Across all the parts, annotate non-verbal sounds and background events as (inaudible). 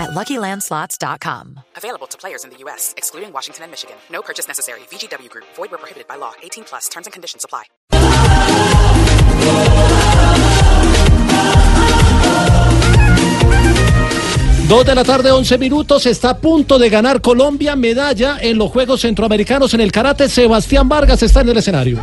at LuckyLandSlots.com. Available to players in the U.S., excluding Washington and Michigan. No purchase necessary. VGW Group. Void where prohibited by law. 18 plus. Terms and conditions apply. Dos de la tarde, 11 minutos. Está a punto de ganar Colombia medalla en los Juegos Centroamericanos en el karate. Sebastián Vargas está en el escenario.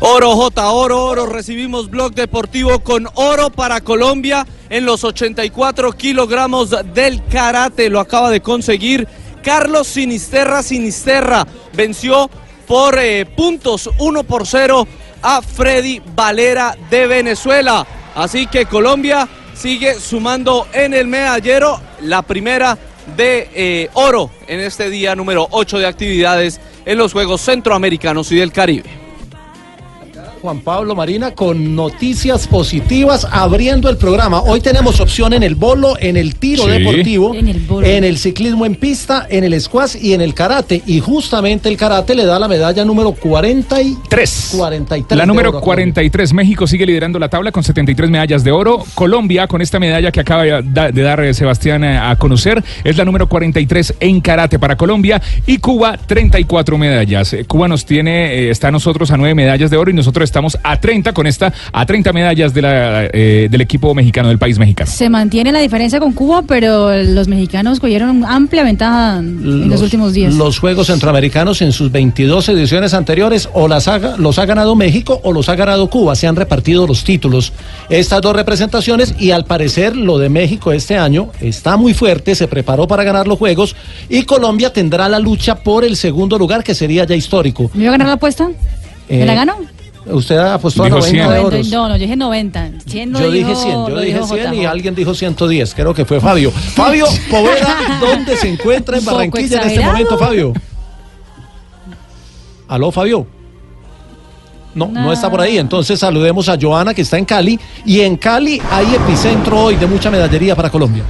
Oro, J, oro, oro. Recibimos blog deportivo con oro para Colombia en los 84 kilogramos del karate. Lo acaba de conseguir Carlos Sinisterra. Sinisterra venció por eh, puntos 1 por 0 a Freddy Valera de Venezuela. Así que Colombia sigue sumando en el medallero la primera de eh, oro en este día número 8 de actividades en los Juegos Centroamericanos y del Caribe. Juan Pablo Marina con noticias positivas abriendo el programa. Hoy tenemos opción en el bolo, en el tiro Sí. deportivo, En el bolo. en el ciclismo en pista, en el squash y en el karate. Y justamente el karate le da la medalla número 43. Tres. 43 La número oro a Colombia. 43. México sigue liderando la tabla con 73 medallas de oro. Colombia, con esta medalla que acaba de da- de dar eh, Sebastián eh, a conocer, es la número 43 en karate para Colombia. Y Cuba, 34 medallas. Eh, Cuba nos tiene, está a nosotros a 9 medallas de oro y nosotros estamos a 30 con esta, a 30 medallas de la, eh, del equipo mexicano, del país mexicano. Se mantiene la diferencia con Cuba, pero los mexicanos cogieron amplia ventaja en los, últimos días. Los Juegos Centroamericanos en sus 22 ediciones anteriores o las ha, los ha ganado México o los ha ganado Cuba. Se han repartido los títulos. Estas dos representaciones y al parecer lo de México este año está muy fuerte, se preparó para ganar los Juegos y Colombia tendrá la lucha por el segundo lugar que sería ya histórico. ¿Me iba a ganar la apuesta? ¿Me Eh, la ganó? Usted apostó Dijo a 90 100. de 90, oros. no, no, yo dije 90. 100 lo Yo dije dijo- 100, yo dije dijo 100 y alguien dijo 110, creo que fue Fabio. (laughs) Fabio Poveda, ¿dónde se encuentra en Barranquilla en este momento, Fabio? ¿Aló, Fabio? No, no, No. está por ahí. Entonces saludemos a Joana que está en Cali. Y en Cali hay epicentro hoy de mucha medallería para Colombia.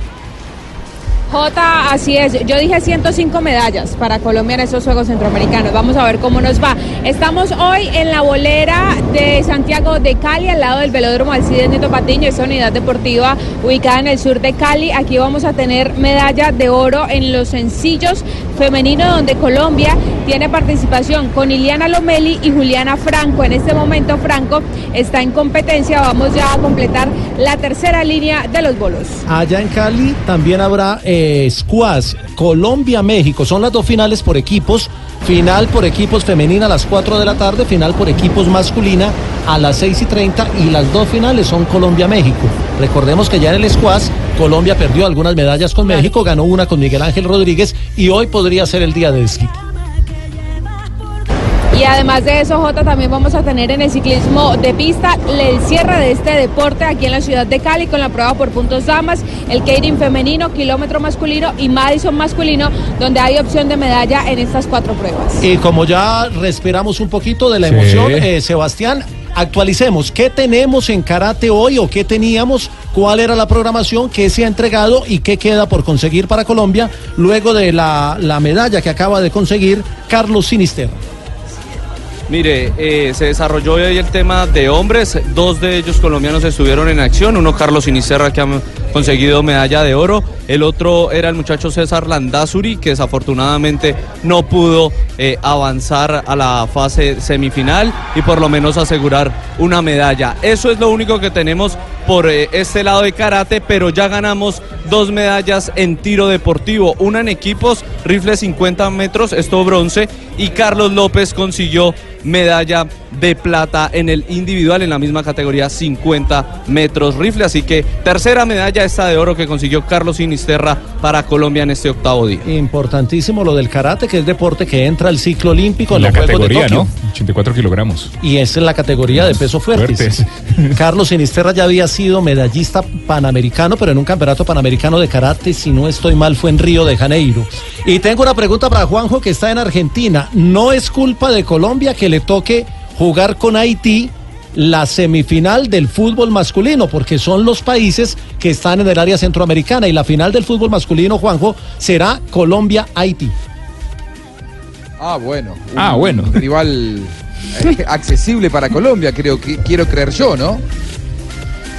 Jota, así es. Yo dije 105 medallas para Colombia en estos Juegos Centroamericanos. Vamos a ver cómo nos va. Estamos hoy en la bolera de Santiago de Cali, al lado del Velódromo Alcides Neto Patiño, esta unidad deportiva ubicada en el sur de Cali. Aquí vamos a tener medalla de oro en los sencillos femeninos, donde Colombia tiene participación con Iliana Lomeli y Juliana Franco. En este momento, Franco está en competencia. Vamos ya a completar la tercera línea de los bolos. Allá en Cali también habrá eh, squash Colombia-México. Son las dos finales por equipos. Final por equipos femenina a las 4 de la tarde, final por equipos masculina a las 6 y 30 y las dos finales son Colombia-México. Recordemos que ya en el squash Colombia perdió algunas medallas con México, ganó una con Miguel Ángel Rodríguez y hoy podría ser el día de desquite. Y además de eso, Jota, también vamos a tener en el ciclismo de pista el cierre de este deporte aquí en la ciudad de Cali con la prueba por puntos damas, el Keirin femenino, kilómetro masculino y Madison masculino, donde hay opción de medalla en estas cuatro pruebas. Y como ya respiramos un poquito de la Sí. emoción, eh, Sebastián, actualicemos. ¿Qué tenemos en karate hoy o qué teníamos? ¿Cuál era la programación? ¿Qué se ha entregado y qué queda por conseguir para Colombia luego de la, la medalla que acaba de conseguir Carlos Sinister? Mire, eh, se desarrolló hoy el tema de hombres. Dos de ellos colombianos estuvieron en acción. Uno, Carlos Sinisterra, que ha conseguido medalla de oro. El otro era el muchacho César Landazuri, que desafortunadamente no pudo eh, avanzar a la fase semifinal y por lo menos asegurar una medalla. Eso es lo único que tenemos por eh, este lado de karate, pero ya ganamos dos medallas en tiro deportivo. Una en equipos, rifle 50 metros, esto bronce, y Carlos López consiguió medalla de plata en el individual en la misma categoría 50 metros rifle. Así que tercera medalla esta de oro que consiguió Carlos Sinisterra para Colombia en este octavo día. Importantísimo lo del karate, que es deporte que entra al ciclo olímpico en la los Juegos de categoría, Tokio. ¿no? 84 kilogramos. Y esa es la categoría de peso fuertes. Fuertes. (laughs) Carlos Sinisterra ya había sido medallista panamericano, pero en un campeonato panamericano de karate, si no estoy mal, fue en Río de Janeiro. Y tengo una pregunta para Juanjo, que está en Argentina. ¿No es culpa de Colombia que le toque jugar con Haití la semifinal del fútbol masculino, porque son los países que están en el área centroamericana y la final del fútbol masculino, Juanjo, será Colombia-Haití. Ah, bueno. Un Ah, bueno. rival eh, accesible para Colombia, creo que quiero creer yo, ¿no?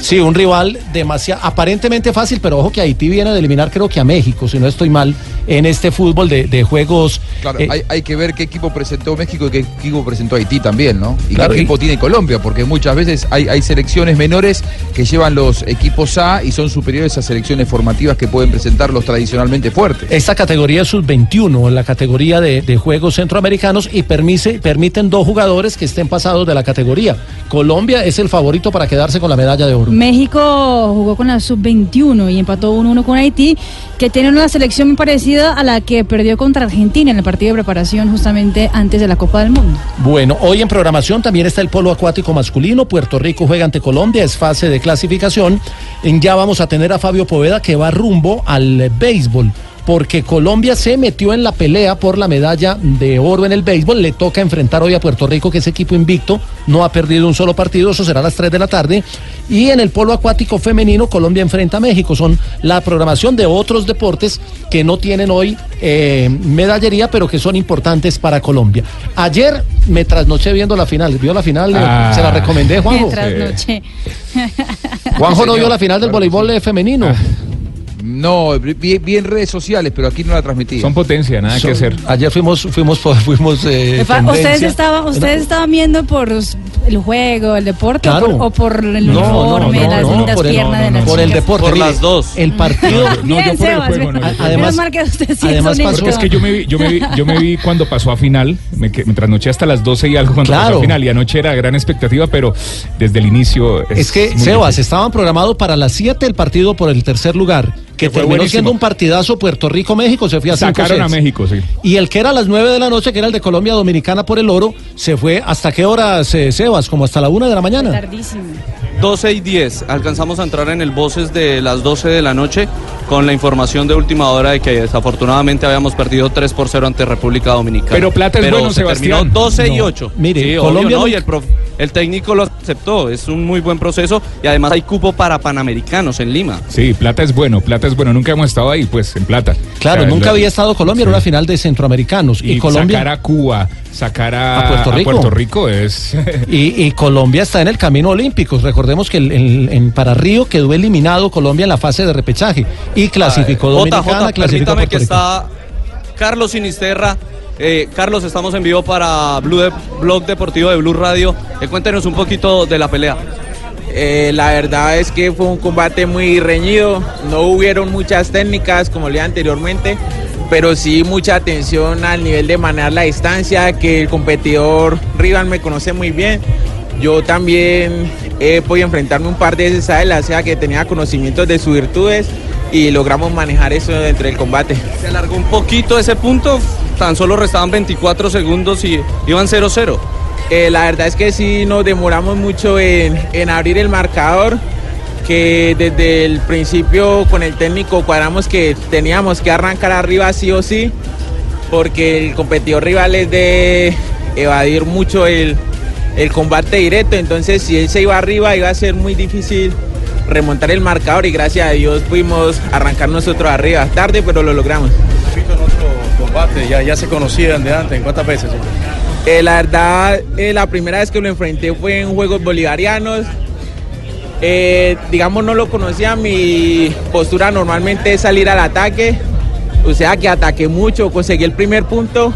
Sí, un rival demasiado, aparentemente fácil, pero ojo que Haití viene de eliminar creo que a México, si no estoy mal, en este fútbol de, de juegos. Claro, eh, hay, hay que ver qué equipo presentó México y qué equipo presentó Haití también, ¿no? Y Claro, qué y- equipo tiene Colombia, porque muchas veces hay, hay selecciones menores que llevan los equipos A y son superiores a selecciones formativas que pueden presentar los tradicionalmente fuertes. Esta categoría es sub-21, la categoría de, de juegos centroamericanos, y permise- permiten dos jugadores que estén pasados de la categoría. Colombia es el favorito para quedarse con la medalla de oro. México jugó con la sub-21 y empató 1-1 con Haití, que tiene una selección muy parecida a la que perdió contra Argentina en el partido de preparación justamente antes de la Copa del Mundo. Bueno, hoy en programación también está el polo acuático masculino. Puerto Rico juega ante Colombia, es fase de clasificación. En ya vamos a tener a Fabio Poveda que va rumbo al béisbol. Porque Colombia se metió en la pelea por la medalla de oro en el béisbol. Le toca enfrentar hoy a Puerto Rico, que es equipo invicto. No ha perdido un solo partido. Eso será a las 3 de la tarde. Y en el polo acuático femenino, Colombia enfrenta a México. Son la programación de otros deportes que no tienen hoy eh, medallería, pero que son importantes para Colombia. Ayer me trasnoché viendo la final. ¿Vio la final? Ah. Se la recomendé, Juanjo. Mientras noche. Juanjo no vio la final del voleibol eh, femenino. No, bien, bien redes sociales, pero aquí no la transmití. Son potencia, nada que hacer. Ayer fuimos, fuimos, por- (laughs) fuimos. eh. ¿Ustedes estaban, ustedes estaban viendo por el juego, el deporte Claro. o, por, o por el No, uniforme, no, no, las no, lindas piernas no, de las por el chicas? deporte. Por las dos. El partido. No, yo por el juego, no, Además- además es pasó- Porque es que yo me vi, yo me vi, yo me vi cuando pasó a final, me, que- me trasnoché hasta las 12 y algo cuando Claro. pasó a final y anoche era gran expectativa, pero desde el inicio es, Es que, Sebas, difícil. estaban programados para las 7 el partido por el tercer lugar, que, terminó buenísimo. siendo un partidazo Puerto Rico-México, se fue a cinco sacaron a sets. México, sí. Y el que era a las 9 de la noche, que era el de Colombia Dominicana por el oro, se fue hasta qué horas, eh, Sebas, como hasta la 1 de la mañana. Tardísimo. 12 y 10. Alcanzamos a entrar en el Voces de las 12 de la noche con la información de última hora de que desafortunadamente habíamos perdido 3 por 0 ante República Dominicana. Pero plata es bueno, se Sebastián. terminó 12 y No. 8. Mire, Sí, Colombia obvio, ¿no? y el, prof- el técnico lo aceptó. Es un muy buen proceso y además hay cupo para panamericanos en Lima. Sí, plata es bueno, plata es bueno. Nunca hemos estado ahí, pues, en plata. Claro, O sea, nunca lo- había estado Colombia en Sí. una final de centroamericanos. Y, Y, Colombia. sacar a Cuba, sacar a, A Puerto Rico. Puerto Rico es... (laughs) Y, y Colombia está en el camino olímpico. Recordemos que el- el- en para Río quedó eliminado Colombia en la fase de repechaje y clasificó Jota, Dominicana, Jota, clasificó permítame Puerto que Rico. está Carlos Sinisterra. Eh, Carlos, estamos en vivo para Blue de- Blog Deportivo de Blue Radio. Eh, cuéntenos un poquito de la pelea. Eh, la verdad es que fue un combate muy reñido, no hubieron muchas técnicas como le anteriormente, pero sí mucha atención al nivel de manejar la distancia, que el competidor rival me conoce muy bien. Yo también he podido enfrentarme un par de veces a él, o sea que tenía conocimientos de sus virtudes y logramos manejar eso dentro del combate. Se alargó un poquito ese punto, tan solo restaban 24 segundos y iban 0-0. Eh, la verdad es que sí nos demoramos mucho en, en abrir el marcador, que desde el principio con el técnico cuadramos que teníamos que arrancar arriba sí o sí, porque el competidor rival es de evadir mucho el, el combate directo, entonces si él se iba arriba iba a ser muy difícil remontar el marcador y gracias a Dios pudimos arrancar nosotros arriba, tarde pero lo logramos. En otro combate, ya, ya se conocían de antes, ¿en cuántas veces? Eh, la verdad, eh, la primera vez que lo enfrenté fue en Juegos Bolivarianos. Eh, digamos, no lo conocía. Mi postura normalmente es salir al ataque. O sea que ataqué mucho, conseguí el primer punto.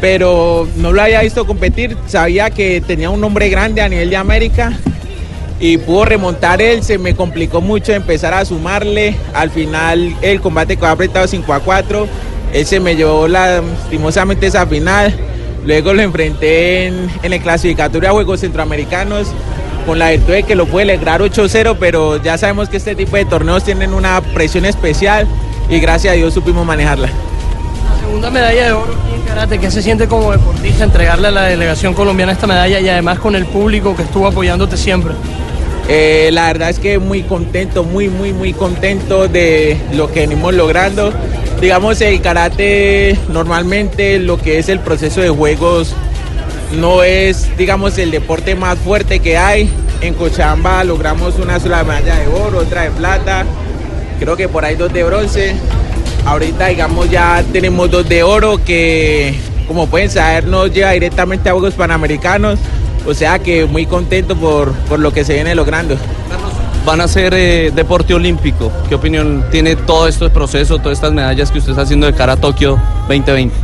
Pero no lo había visto competir. Sabía que tenía un nombre grande a nivel de América. Y pudo remontar él. Se me complicó mucho empezar a sumarle. Al final, el combate quedó apretado 5 a 4. Él se me llevó lastimosamente esa final. Luego lo enfrenté en, en el clasificatorio a Juegos Centroamericanos con la virtud de que lo puede lograr 8-0, pero ya sabemos que este tipo de torneos tienen una presión especial y gracias a Dios supimos manejarla. Segunda medalla de oro aquí en karate, ¿qué se siente como deportista entregarle a la delegación colombiana esta medalla y además con el público que estuvo apoyándote siempre? Eh, la verdad es que muy contento, muy, muy, muy contento de lo que venimos logrando. Digamos, el karate normalmente lo que es el proceso de juegos no es, digamos, el deporte más fuerte que hay. En Cochabamba logramos una sola medalla de oro, otra de plata, creo que por ahí dos de bronce. Ahorita, digamos, ya tenemos dos de oro que, como pueden saber, nos lleva directamente a Juegos Panamericanos. O sea que muy contento por, por lo que se viene logrando. Van a ser eh, deporte olímpico. ¿Qué opinión tiene todo este proceso, todas estas medallas que usted está haciendo de cara a Tokio 2020?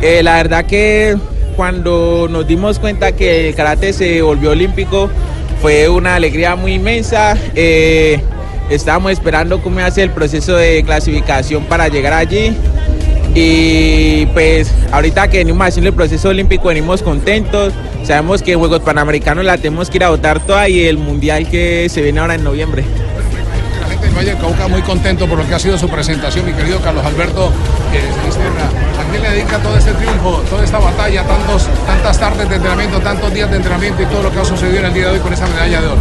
Eh, la verdad que cuando nos dimos cuenta que el karate se volvió olímpico fue una alegría muy inmensa. Eh, estábamos esperando cómo iba a ser el proceso de clasificación para llegar allí. Y pues ahorita que venimos haciendo el proceso olímpico venimos contentos. Sabemos que Juegos Panamericanos la tenemos que ir a votar toda y el Mundial que se viene ahora en noviembre. La gente del Valle del Cauca muy contento por lo que ha sido su presentación, mi querido Carlos Alberto. ¿A quién le dedica todo este triunfo, toda esta batalla, tantas tardes de entrenamiento, tantos días de entrenamiento y todo lo que ha sucedido en el día de hoy con esa medalla de oro?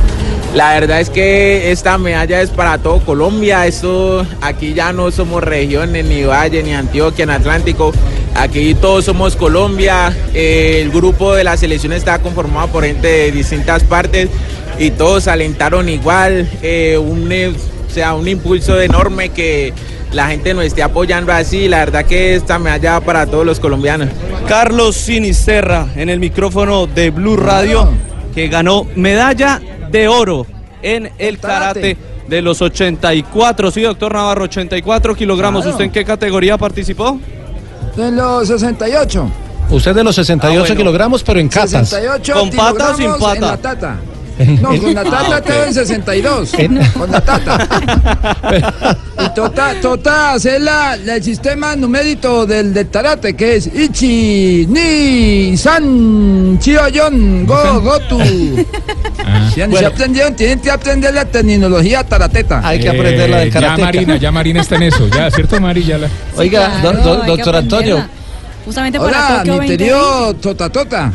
La verdad es que esta medalla es para todo Colombia. Esto aquí ya no somos regiones, ni Valle, ni Antioquia, ni Atlántico. Aquí todos somos Colombia. El grupo de la selección está conformado por gente de distintas partes y todos alentaron igual. eh, un, eh, o sea, un impulso enorme que la gente nos esté apoyando así. La verdad que esta medalla va para todos los colombianos. Carlos Sinisterra en el micrófono de Blue Radio que ganó medalla de oro en el karate de los 84. Sí, doctor Navarro, 84 kilogramos. Claro. ¿Usted en qué categoría participó? De los 68. Usted de los 68 Ah, bueno. kilogramos, pero en catas. 68 ¿Con pata o sin pata? En la tata. (laughs) No, con la tata Ah, estaba en 62. Con la tata. Y tota, tota, hacer la, la- el sistema numérico del, del tarate, que es Ichi, Ni, San, Chioyon, Go, Gotu. Si han- si aprendieron, tienen que aprender la terminología tarateta. Hay que aprender la del Eh, Ya karateca. Marina, ya Marina está en eso, ya, ¿cierto Mari? Ya la... Oiga, Claro, do- doctor Antonio, aprenderla. Justamente para Hola, Tokio mi 2020. querido Tota Tota.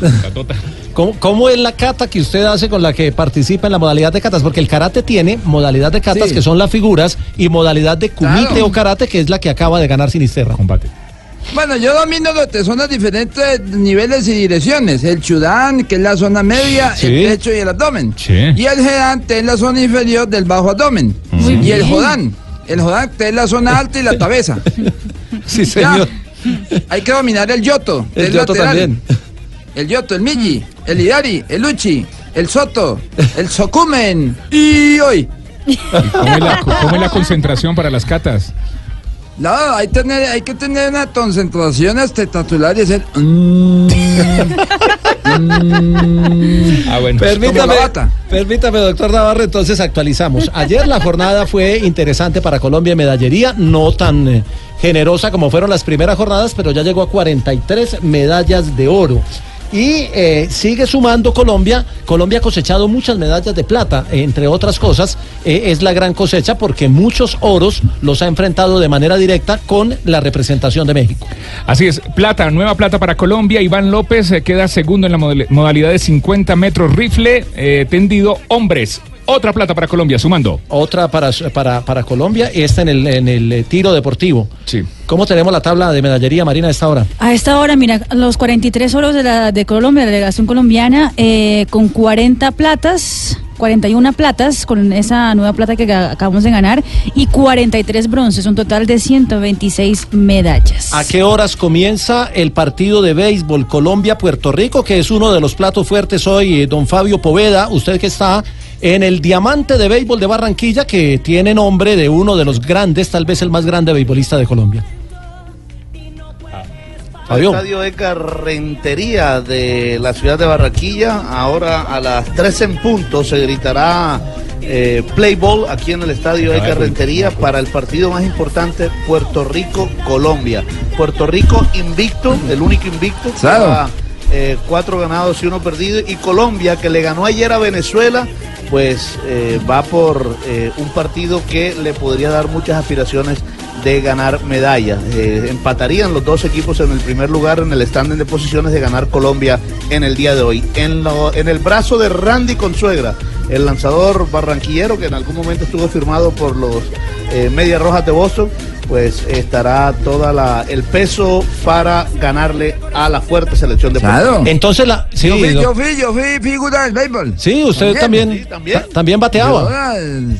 ¿Cómo, cómo es la cata que usted hace con la que participa en la modalidad de catas? Porque el karate tiene modalidad de catas Sí. que son las figuras y modalidad de kumite Claro. o karate que es la que acaba de ganar Sinisterra. Combate. Bueno, yo domino los zonas diferentes niveles y direcciones. El chudán, que es la zona media, Sí. el pecho y el abdomen. Sí. Y el gedante es la zona inferior del bajo abdomen. Y el jodán. El jodán que es la zona alta y la cabeza. (laughs) Sí, Ya. señor. Hay que dominar el yoto. que El yoto lateral. también. El yoto, el milli, el idari, el uchi, el soto, el sokumen y hoy. ¿Cómo es, la, cómo es la concentración para las catas? No, hay, tener, hay que tener una concentración espectacular y hacer... mm, mm, Ah, bueno. Permítame, permítame, doctor Navarro, entonces actualizamos. Ayer la jornada fue interesante para Colombia en medallería, no tan eh, generosa como fueron las primeras jornadas, pero ya llegó a 43 medallas de oro. Y eh, sigue sumando Colombia. Colombia ha cosechado muchas medallas de plata, eh, entre otras cosas. eh, es la gran cosecha porque muchos oros los ha enfrentado de manera directa con la representación de México. Así es, plata, nueva plata para Colombia. Iván López queda segundo en la modalidad de 50 metros rifle tendido hombres. Otra plata para Colombia, sumando. Otra para, para, para Colombia, esta en el, en el eh, tiro deportivo. Sí. ¿Cómo tenemos la tabla de medallería, Marina, a esta hora? A esta hora, mira, los 43 oros de, la, de Colombia, la delegación colombiana, eh, con 40 platas, 41 platas, con esa nueva plata que acabamos de ganar, y 43 bronces, un total de 126 medallas. ¿A qué horas comienza el partido de béisbol Colombia-Puerto Rico, que es uno de los platos fuertes hoy, eh, don Fabio Poveda, usted que está en el diamante de béisbol de Barranquilla, que tiene nombre de uno de los grandes, tal vez el más grande beisbolista de Colombia? El estadio Eca Rentería de la ciudad de Barranquilla. Ahora a las 3 en punto se gritará eh, play ball aquí en el estadio Eca Rentería para el partido más importante Puerto Rico-Colombia. Puerto Rico invicto, el único invicto. Claro. Eh, cuatro ganados y uno perdido. Y Colombia, que le ganó ayer a Venezuela, pues eh, va por eh, un partido que le podría dar muchas aspiraciones de ganar medallas. Empatarían los dos equipos en el primer lugar en el standing de posiciones de ganar Colombia en el día de hoy. En, lo- en el brazo de Randy Consuegra, el lanzador barranquillero que en algún momento estuvo firmado por los Medias Rojas de Boston, pues estará toda la el peso para ganarle a la fuerte selección de Puerto Rico. Entonces la sí, yo, fui, yo fui, yo fui figura del béisbol. Sí, usted también, ta- también bateaba. Yo, ah,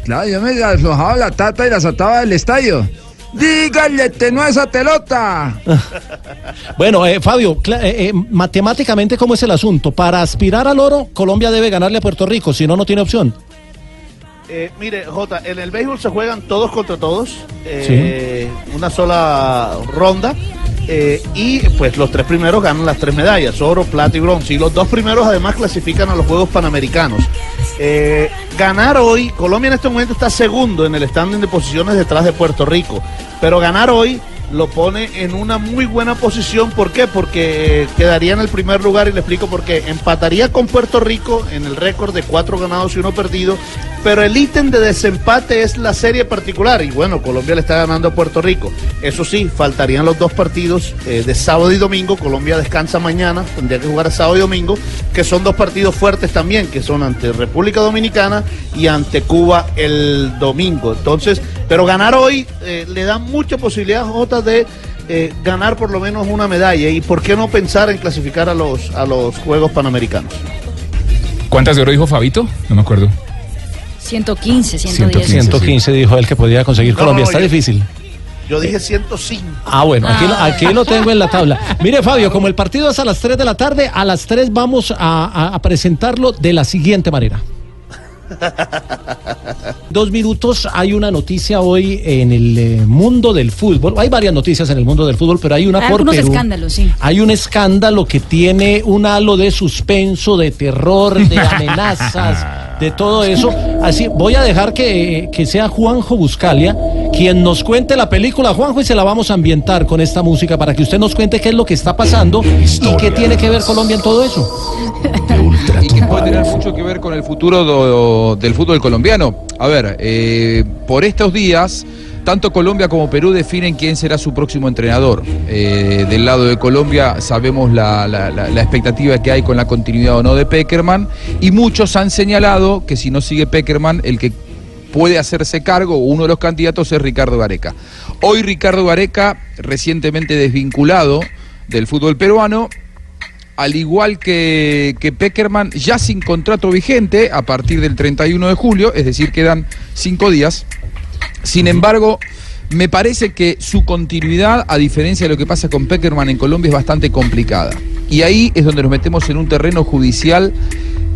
claro, yo me aflojaba la tata y la saltaba del estadio. Dígale, te no esa pelota. (laughs) Bueno, eh, Fabio, eh, eh, matemáticamente, ¿cómo es el asunto? Para aspirar al oro, Colombia debe ganarle a Puerto Rico, si no, no tiene opción. Eh, mire, Jota, en el béisbol se juegan todos contra todos, eh, una sola ronda, eh, y pues los tres primeros ganan las tres medallas, oro, plata y bronce, y los dos primeros además clasifican a los Juegos Panamericanos. Eh, ganar hoy, Colombia en este momento está segundo en el standing de posiciones detrás de Puerto Rico, pero ganar hoy lo pone en una muy buena posición. ¿Por qué? Porque eh, quedaría en el primer lugar y le explico por qué. Empataría con Puerto Rico en el récord de cuatro ganados y uno perdido, pero el ítem de desempate es la serie particular. Y bueno, Colombia le está ganando a Puerto Rico. Eso sí, faltarían los dos partidos eh, de sábado y domingo. Colombia descansa mañana, tendría que jugar sábado y domingo, que son dos partidos fuertes también, que son ante República Dominicana y ante Cuba el domingo. Entonces, pero ganar hoy eh, le da mucha posibilidad, De eh, ganar por lo menos una medalla. ¿Y por qué no pensar en clasificar a los, a los Juegos Panamericanos? ¿Cuántas de oro dijo Fabito? No me acuerdo. 115, 110. 115 dijo él que podía conseguir No, Colombia. no, Está yo- difícil. Yo dije 105. Ah, bueno, aquí, lo- aquí lo tengo en la tabla. Mire, Fabio, como el partido es a las 3 de la tarde, a las 3 vamos a, a- a presentarlo de la siguiente manera. (laughs) Dos minutos, hay una noticia hoy en el eh, mundo del fútbol. Hay varias noticias en el mundo del fútbol, pero hay una Hay por algunos Perú. escándalos, sí. Hay un escándalo que tiene un halo de suspenso, de terror, de (laughs) amenazas, de todo eso. Así, voy a dejar que, que sea Juanjo Buscalia quien nos cuente la película, Juanjo, y se la vamos a ambientar con esta música para que usted nos cuente qué es lo que está pasando y qué tiene que ver Colombia en todo eso. (laughs) y que puede tener mucho que ver con el futuro do- del fútbol colombiano. A ver, eh, por estos días, tanto Colombia como Perú definen quién será su próximo entrenador. Eh, del lado de Colombia sabemos la, la- la- la expectativa que hay con la continuidad o no de Peckerman y muchos han señalado que si no sigue Peckerman, el que puede hacerse cargo, uno de los candidatos es Ricardo Gareca. Hoy Ricardo Gareca, recientemente desvinculado del fútbol peruano, al igual que, que Peckerman, ya sin contrato vigente a partir del 31 de julio, es decir, quedan cinco días. Sin embargo, me parece que su continuidad, a diferencia de lo que pasa con Peckerman en Colombia, es bastante complicada. Y ahí es donde nos metemos en un terreno judicial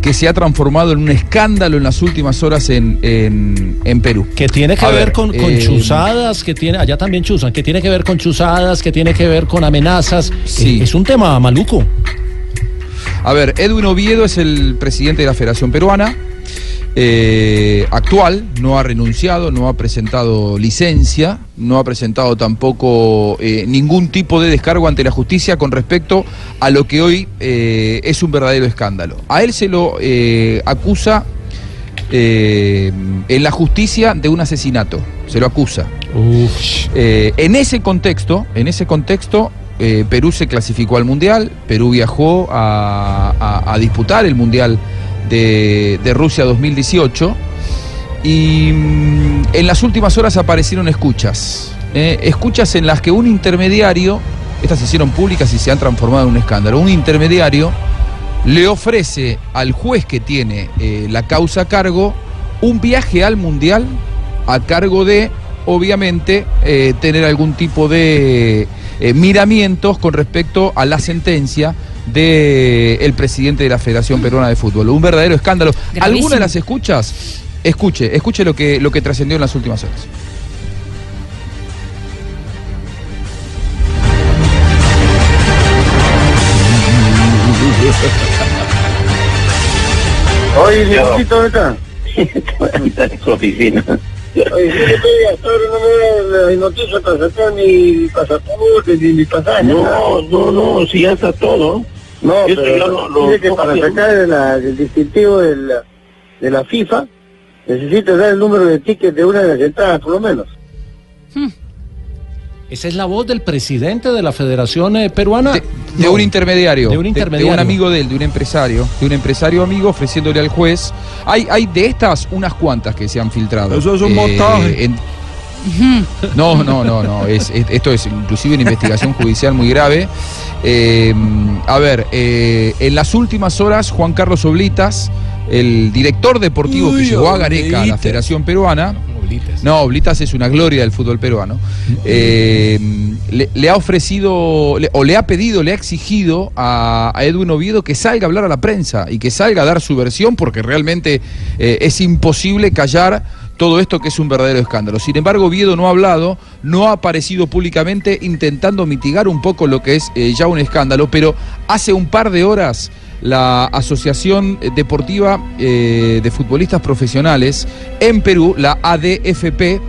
que se ha transformado en un escándalo en las últimas horas en, en- en Perú. Que tiene que A ver, ver, con, con eh, chuzadas, que tiene, allá también chuzan, que tiene que ver con chuzadas, que tiene que ver con amenazas. Sí. Es un tema maluco. A ver, Edwin Oviedo es el presidente de la Federación Peruana, eh, actual, no ha renunciado, no ha presentado licencia, no ha presentado tampoco eh, ningún tipo de descargo ante la justicia con respecto a lo que hoy eh, es un verdadero escándalo. A él se lo acusa en la justicia de un asesinato, se lo acusa. En ese contexto, en ese contexto, eh, Perú se clasificó al Mundial, Perú viajó a, disputar el Mundial de, Rusia 2018 y mm, en las últimas horas aparecieron escuchas, eh, escuchas en las que un intermediario, estas se hicieron públicas y se han transformado en un escándalo, un intermediario le ofrece al juez que tiene eh, la causa a cargo un viaje al Mundial a cargo de, obviamente, tener algún tipo de eh, miramientos con respecto a la sentencia del presidente de la Federación Peruana de Fútbol. Un verdadero escándalo. Gravísimo. ¿Alguna de las escuchas? Escuche, escuche lo que, lo que trascendió en las últimas horas. Oye, Dieguito, ¿dónde está? (laughs) Está en su oficina. Oye, sí, estoy hasta ahora no me da las noticias para sacar mi pasaporte ni mi pasaje. No, no, no, si ya está todo. No, pero dice que para sacar el distintivo de la, de la FIFA necesito dar el número de ticket de una de las entradas, por lo menos. Esa es la voz del presidente de la Federación eh, Peruana. De un intermediario. De un intermediario. un amigo de él, de un empresario. De un empresario amigo ofreciéndole al juez. Hay, hay de estas unas cuantas que se han filtrado. Eso es un Eh, montaje. en- No, no, no, no. Es, es- esto es inclusive una investigación judicial muy grave. Eh, a ver, eh, en las últimas horas, Juan Carlos Oblitas, el director deportivo que llegó a Gareca, a la. Federación Peruana. No, Oblitas es una gloria del fútbol peruano. Eh, le, ha ofrecido, o le ha pedido, le ha exigido a, a Edwin Oviedo que salga a hablar a la prensa y que salga a dar su versión porque realmente eh, es imposible callar todo esto que es un verdadero escándalo. Sin embargo, Oviedo no ha hablado, no ha aparecido públicamente intentando mitigar un poco lo que es eh, ya un escándalo, pero hace un par de horas la Asociación Deportiva eh, de Futbolistas Profesionales en Perú, la ADFP,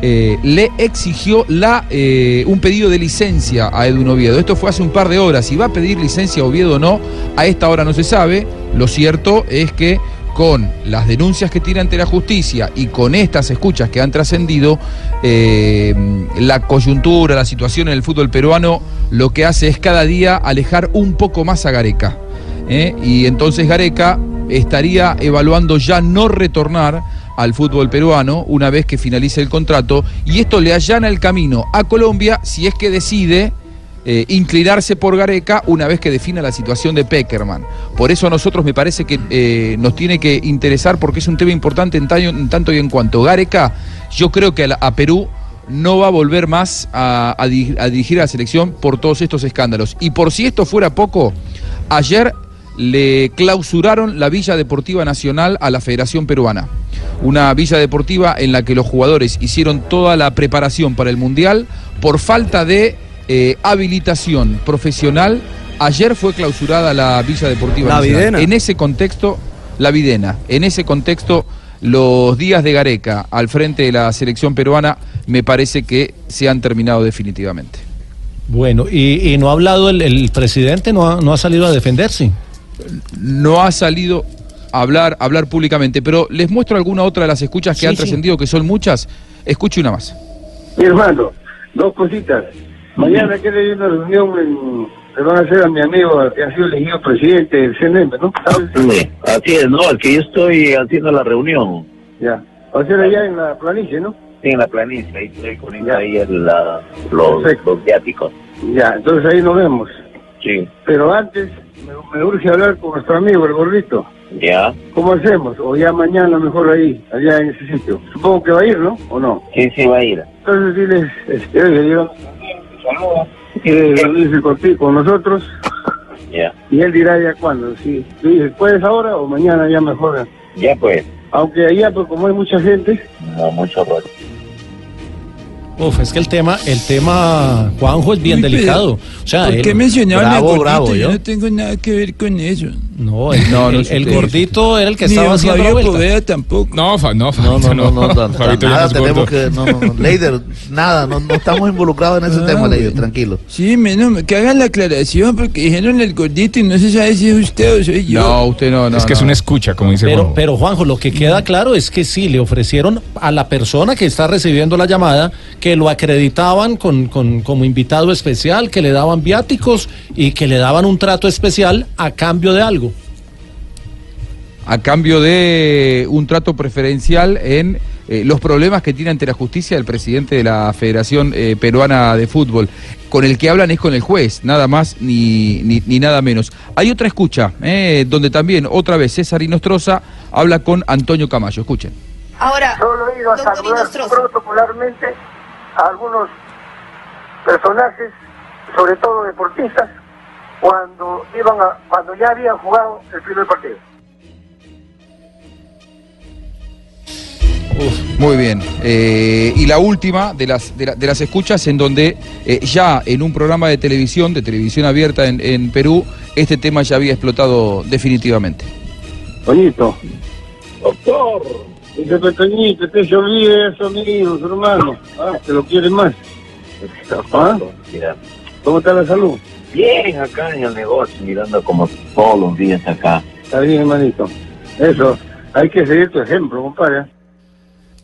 eh, le exigió la, eh, un pedido de licencia a Edwin Oviedo. Esto fue hace un par de horas. Si va a pedir licencia a Oviedo o no, a esta hora no se sabe. Lo cierto es que con las denuncias que tiene ante la justicia y con estas escuchas que han trascendido, la coyuntura, la situación en el fútbol peruano, lo que hace es cada día alejar un poco más a Gareca. ¿Eh? Y entonces Gareca estaría evaluando ya no retornar al fútbol peruano una vez que finalice el contrato y esto le allana el camino a Colombia si es que decide eh, inclinarse por Gareca una vez que defina la situación de Peckerman. Por eso a nosotros me parece que eh, nos tiene que interesar porque es un tema importante en, tanto y en cuanto. Gareca, yo creo que a, Perú no va a volver más a dirigir a la selección por todos estos escándalos. Y por si esto fuera poco, ayer le clausuraron la Villa Deportiva Nacional a la Federación Peruana. Una villa deportiva en la que los jugadores hicieron toda la preparación para el Mundial por falta de eh, habilitación profesional. Ayer fue clausurada la Villa Deportiva La Nacional. Videna. En ese contexto, la Videna. En ese contexto, los días de Gareca al frente de la selección peruana me parece que se han terminado definitivamente. Bueno, y, y no ha hablado el, el presidente, no ha, no ha salido a defenderse. No ha salido a hablar, a hablar públicamente, pero les muestro alguna otra de las escuchas que Sí, han sí. trascendido, que son muchas. Escuche una más. Mi hermano, dos cositas. Mañana quiere ir a una reunión en, le van a hacer a mi amigo que ha sido elegido presidente del CNM, ¿no? Sí, así es, no, el que yo estoy haciendo la reunión. Ya. Va a ser allá en la planicie, ¿no? Sí, en la planicie, ahí estoy poniendo ahí el, la- los, los viáticos. Ya, entonces ahí nos vemos. Sí, Pero antes me, me urge hablar con nuestro amigo, el gordito. ya. ¿Cómo hacemos? O ya mañana mejor ahí, allá en ese sitio. Supongo que va a ir, ¿no? ¿O no? Sí, sí, va a ir. Entonces diles, este, oye, yo quiere reunirse contigo, con nosotros Ya, y él dirá ya cuándo. Si tú dices, ¿puedes ahora o mañana ya mejor? ya pues. Aunque allá, pues como hay mucha gente, No, mucho rato. Uf, es que el tema, el tema, Juanjo, es bien Uy, delicado. O sea, ¿Por él- qué mencionaron al bravo, ¿yo? no tengo nada que ver con eso. (laughs) No, el, No, no el- el gordito era el que Ni estaba haciendo la Fabio vuelta. Poveda tampoco. No, fa- no, No, no, no, no, no, Fabito nada no es tenemos que, no, no, no, (laughs) Leider, nada, no, no estamos involucrados en ese Ah, tema, Leider, bueno. tranquilo. Sí, menos que hagan la aclaración porque dijeron el gordito y no se sabe si es usted o soy yo. No, usted no, no. es que es no. una escucha, como dice Pero, Juanjo. pero Juanjo, lo que queda claro es que sí, le ofrecieron a la persona que está recibiendo la llamada que lo acreditaban con, con- como invitado especial, que le daban viáticos y que le daban un trato especial a cambio de algo. A cambio de un trato preferencial en eh, los problemas que tiene ante la justicia el presidente de la Federación eh, Peruana de Fútbol. Con el que hablan es con el juez, nada más ni, ni, ni nada menos. Hay otra escucha, eh, donde también otra vez César Inostroza habla con Antonio Camayo. Escuchen. Ahora, solo he ido a saludar protocolarmente a algunos personajes, sobre todo deportistas, cuando iban a, cuando ya habían jugado el primer partido. Muy bien. Eh, y la última de las, de, la- de las escuchas en donde eh, ya en un programa de televisión, de televisión abierta en, en Perú, este tema ya había explotado definitivamente. Toñito. Doctor. Dice Toñito, que se olvide eso, amigos, hermano. Ah, que lo quiere más. ¿Ah? ¿Cómo está la salud? bien acá en el negocio, mirando como todos los días acá. Está bien, hermanito. Eso, hay que seguir tu ejemplo, compadre.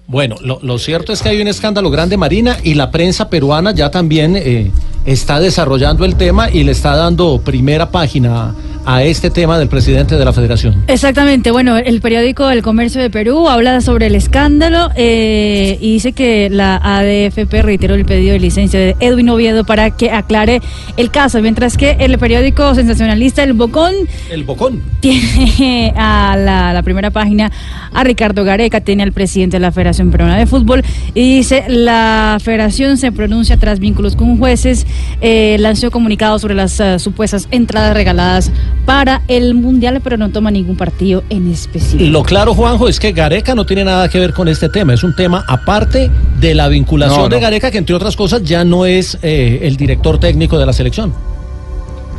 Bueno, lo, lo cierto es que hay un escándalo grande, Marina, y la prensa peruana ya también eh, está desarrollando el tema y le está dando primera página a este tema del presidente de la federación. Exactamente, bueno, el periódico El Comercio de Perú habla sobre el escándalo eh, y dice que la ADFP reiteró el pedido de licencia de Edwin Oviedo para que aclare el caso, mientras que el periódico sensacionalista El Bocón El Bocón. tiene a la, la primera página a Ricardo Gareca, tiene al presidente de la Federación Peruana de Fútbol y dice la federación se pronuncia tras vínculos con jueces, eh, lanzó comunicados sobre las eh, supuestas entradas regaladas para el Mundial, pero no toma ningún partido en específico. Lo claro, Juanjo, es que Gareca no tiene nada que ver con este tema. Es un tema aparte de la vinculación No, no. de Gareca, que entre otras cosas ya no es eh, el director técnico de la selección.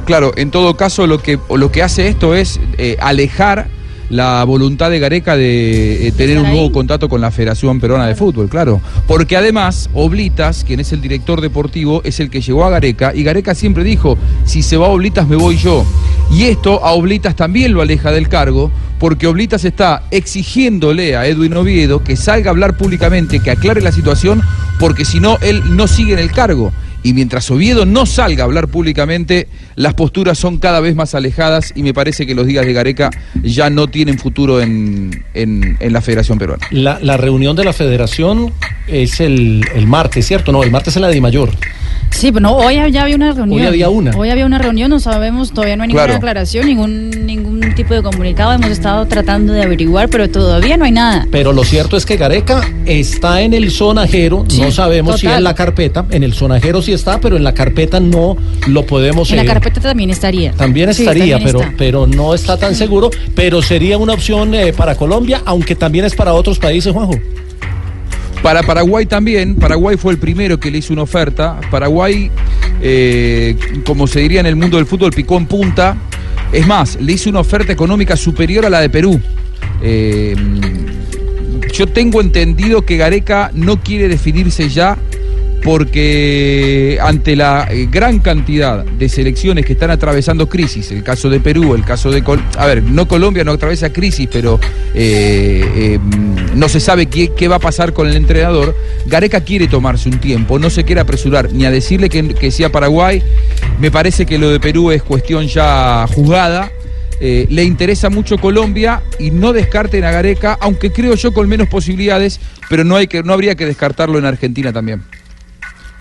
Claro, en todo caso lo que, lo que hace esto es eh, alejar la voluntad de Gareca de eh, tener un nuevo contrato con la Federación Peruana de Fútbol, claro. Porque además, Oblitas, quien es el director deportivo, es el que llegó a Gareca y Gareca siempre dijo, si se va Oblitas me voy yo. Y esto a Oblitas también lo aleja del cargo, porque Oblitas está exigiéndole a Edwin Oviedo que salga a hablar públicamente, que aclare la situación, porque si no, él no sigue en el cargo. Y mientras Oviedo no salga a hablar públicamente, las posturas son cada vez más alejadas y me parece que los días de Gareca ya no tienen futuro en, en- en la Federación Peruana. La, la reunión de la federación es el, el martes, ¿cierto? No, el martes es la de Mayor. Sí, pero no, hoy ya había una reunión. Hoy había una. Hoy había una reunión, no sabemos, todavía no hay ninguna Claro. aclaración, ningún, ningún tipo de comunicado. Hemos estado tratando de averiguar, pero todavía no hay nada. Pero lo cierto es que Gareca está en el sonajero, Sí, no sabemos si en la carpeta, en el sonajero sí está, pero en la carpeta no lo podemos... En la carpeta también estaría. También Sí, estaría, también pero, está. pero no está tan seguro, pero sería una opción eh, para Colombia, aunque también es para otros países, Juanjo. Para Paraguay también, Paraguay fue el primero que le hizo una oferta. Paraguay, eh, como se diría en el mundo del fútbol, picó en punta. Es más, le hizo una oferta económica superior a la de Perú. Eh, yo tengo entendido que Gareca no quiere definirse ya porque ante la eh, gran cantidad de selecciones que están atravesando crisis, el caso de Perú, el caso de... Col- a ver, no Colombia no atraviesa crisis, pero eh, mm, no se sabe qué, qué va a pasar con el entrenador, Gareca quiere tomarse un tiempo, no se quiere apresurar ni a decirle que, que sea Paraguay, me parece que lo de Perú es cuestión ya juzgada. Eh, le interesa mucho Colombia y no descarten a Gareca, aunque creo yo con menos posibilidades, pero no, hay que, no habría que descartarlo en Argentina también.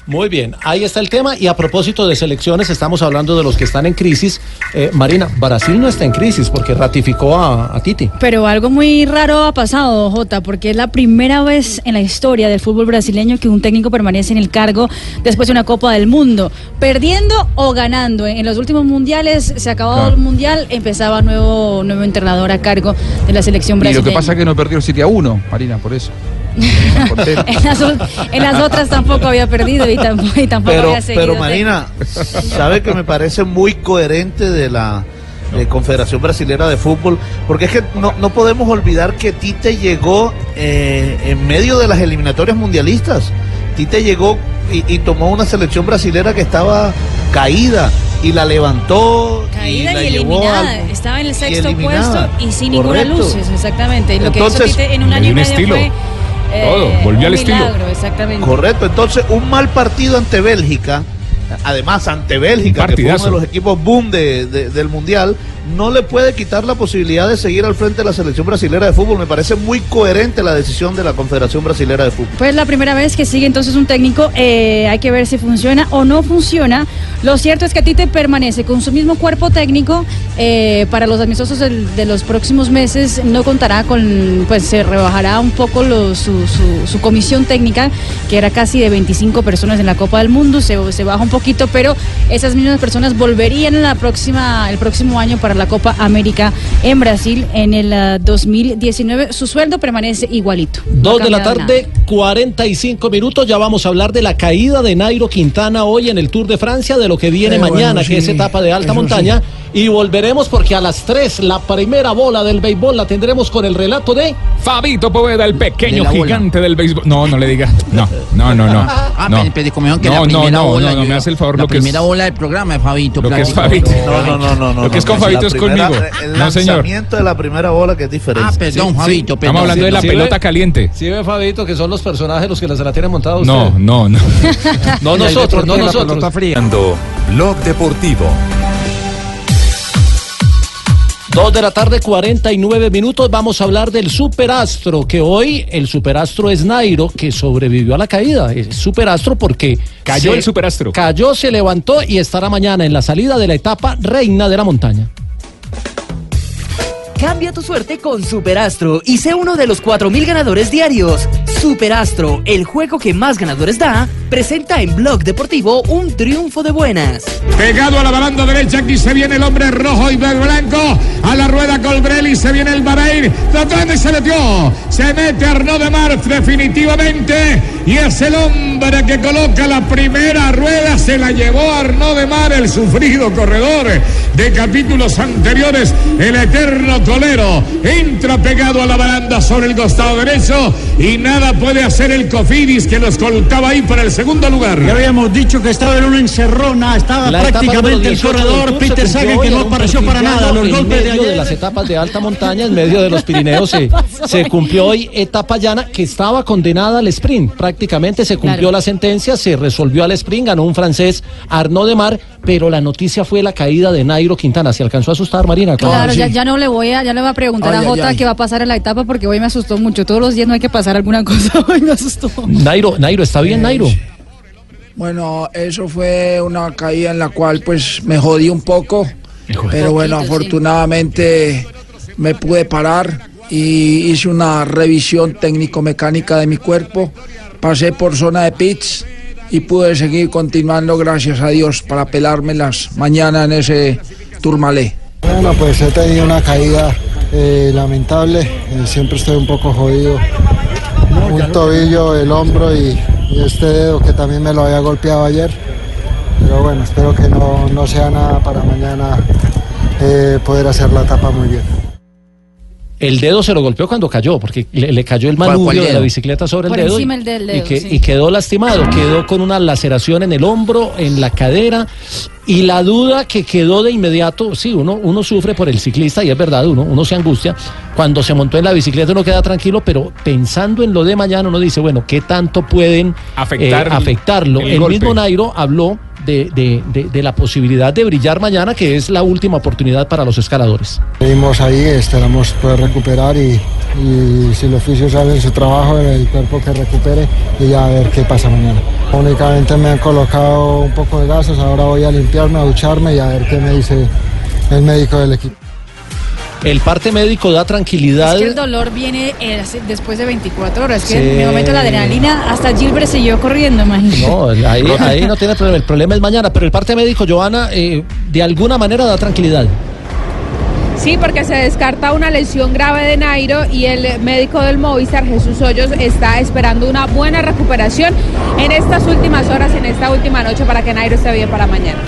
Muy bien, ahí está el tema. Y a propósito de selecciones, estamos hablando de los que están en crisis. Eh, Marina, Brasil no está en crisis porque ratificó a, a Titi. Pero algo muy raro ha pasado, Jota, porque es la primera vez en la historia del fútbol brasileño que un técnico permanece en el cargo después de una Copa del Mundo, perdiendo o ganando. En los últimos mundiales se acabó el mundial, empezaba nuevo nuevo entrenador a cargo de la selección Y lo brasileña. que pasa es que no perdió el 7 a 1, Marina, por eso. (laughs) en, las, o- en las otras tampoco había perdido y tampoco, y tampoco Pero, había seguido. pero Marina, sabe que me parece muy coherente de la eh, Confederación Brasilera de Fútbol, porque es que no, no podemos olvidar que Tite llegó eh, en medio de las eliminatorias mundialistas. Tite llegó y, y tomó una selección brasilera que estaba caída y la levantó Caída y la y, llevó eliminada. al- Estaba en el sexto puesto y sin ninguna luces, exactamente. Y lo que Entonces, hizo Tite en un año y medio estilo. fue Todo, volvió un al estilo. exactamente. Correcto, entonces un mal partido ante Bélgica, además ante Bélgica, que fue uno de los equipos boom de- de- del Mundial, no le puede quitar la posibilidad de seguir al frente de la selección brasilera de fútbol. Me parece muy coherente la decisión de la Confederación Brasilera de Fútbol. Pues la primera vez que sigue entonces un técnico, eh, hay que ver si funciona o no funciona. Lo cierto es que Tite permanece con su mismo cuerpo técnico eh, para los amistosos de los próximos meses. No contará con, pues se rebajará un poco lo- su, su- su comisión técnica, que era casi de 25 personas en la Copa del Mundo, se, se baja un poquito, pero esas mismas personas volverían en la próxima, el próximo año para la Copa América en Brasil en el ah, 2019. Su sueldo permanece igualito. No Dos de la tarde, 45 minutos. Ya vamos a hablar de la caída de Nairo Quintana hoy en el Tour de Francia, de lo que viene Eh, mañana, bueno, que es etapa de alta montaña. Y volveremos porque a las 3 la primera bola del béisbol la tendremos con el relato de Fabito Poveda, el pequeño De la bola. gigante del béisbol. No, no le diga. No, no, no, no. (laughs) Ah, no. pero, que no, la no, primera no, bola. no, no, me hace el favor La lo que es. primera bola del programa de Fabito. Lo que es Fabito. No, no, no, no, no. Lo que es con Fabito es primera- conmigo. El No, señor. lanzamiento de la primera bola que es diferente. Ah, perdón, Sí, Fabito, perdón. Estamos hablando de la ¿Sí pelota ve? caliente. Sí, ve, Fabito, que son los personajes los que se la tienen montada usted. No, no, (laughs) no. (laughs) No nosotros, no nosotros. Blog Deportivo. Dos de la tarde, 49 minutos. Vamos a hablar del superastro, que hoy el superastro es Nairo, que sobrevivió a la caída. Es superastro porque... Cayó el superastro. Cayó, se levantó y estará mañana en la salida de la etapa Reina de la Montaña. Cambia tu suerte con Superastro y sé uno de los 4.000 ganadores diarios. Superastro, el juego que más ganadores da, presenta en Blog Deportivo un triunfo de buenas. Pegado a la baranda derecha, aquí se viene el hombre rojo y blanco. A la rueda Colbrelli se viene el Bahrein. Y se metió. Se mete Arnaud de Mar definitivamente. Y es el hombre que coloca la primera rueda. Se la llevó Arnaud de Mar, el sufrido corredor de capítulos anteriores. El eterno Entra pegado a la baranda sobre el costado derecho. Y nada puede hacer el Cofidis que lo escoltaba ahí para el segundo lugar. Ya habíamos dicho que estaba en una encerrona, estaba La prácticamente el 18 del corredor Peter Sagan que no apareció para nada. Los en golpes de medio ayer. de las etapas de alta montaña, en medio de los Pirineos, se, (laughs) se cumplió hoy etapa llana que estaba condenada al sprint. Prácticamente se cumplió Claro. la sentencia, se resolvió al sprint, ganó un francés Arnaud de Mar, pero la noticia fue la caída de Nairo Quintana. ¿Se alcanzó a asustar, Marina? Claro, ya, ya no le voy a, ya le voy a preguntar Ay, a Jota qué va a pasar en la etapa porque hoy me asustó mucho. Todos los días no hay que pasar alguna (laughs) cosa. Hoy me asustó. Nairo, Nairo, ¿está bien, Nairo? Bueno, eso fue una caída en la cual pues me jodí un poco, pero bueno, afortunadamente me pude parar y hice una revisión técnico-mecánica de mi cuerpo, pasé por zona de pits y pude seguir continuando, gracias a Dios, para pelármelas mañana en ese Tourmalet. Bueno, pues he tenido una caída eh, lamentable, eh, siempre estoy un poco jodido. Un tobillo, el hombro y, este dedo que también me lo había golpeado ayer. Pero bueno, espero que no, no sea nada para mañana eh, poder hacer la etapa muy bien. El dedo se lo golpeó cuando cayó, porque le, le cayó el ¿Cuál- cuál manubrio de la bicicleta sobre Por el dedo. encima y, el del y dedo, que- sí. y quedó lastimado, quedó con una laceración en el hombro, en la cadera. Y la duda que quedó de inmediato, sí, uno, uno sufre por el ciclista, y es verdad, uno, uno se angustia. Cuando se montó en la bicicleta uno queda tranquilo, pero pensando en lo de mañana uno dice, bueno, ¿qué tanto pueden Afectar eh, afectarlo? el mismo Nairo habló de, de- de- la posibilidad de brillar mañana, que es la última oportunidad para los escaladores. Seguimos ahí, esperamos poder recuperar y, y si los fisios hacen su trabajo, el cuerpo que recupere y ya a ver qué pasa mañana. Únicamente me han colocado un poco de gases, ahora voy a limpiarme, a ducharme y a ver qué me dice el médico del equipo. El parte médico da tranquilidad. Es que el dolor viene eh, después de 24 horas. Que Sí. en mi momento la adrenalina, hasta Gilbert siguió corriendo, imagínate. No, ahí, (laughs) ahí no tiene problema. El problema es mañana, pero el parte médico, Joana, eh, de alguna manera da tranquilidad. Sí, porque se descarta una lesión grave de Nairo y el médico del Movistar, Jesús Hoyos, está esperando una buena recuperación en estas últimas horas, en esta última noche, para que Nairo esté bien para mañana.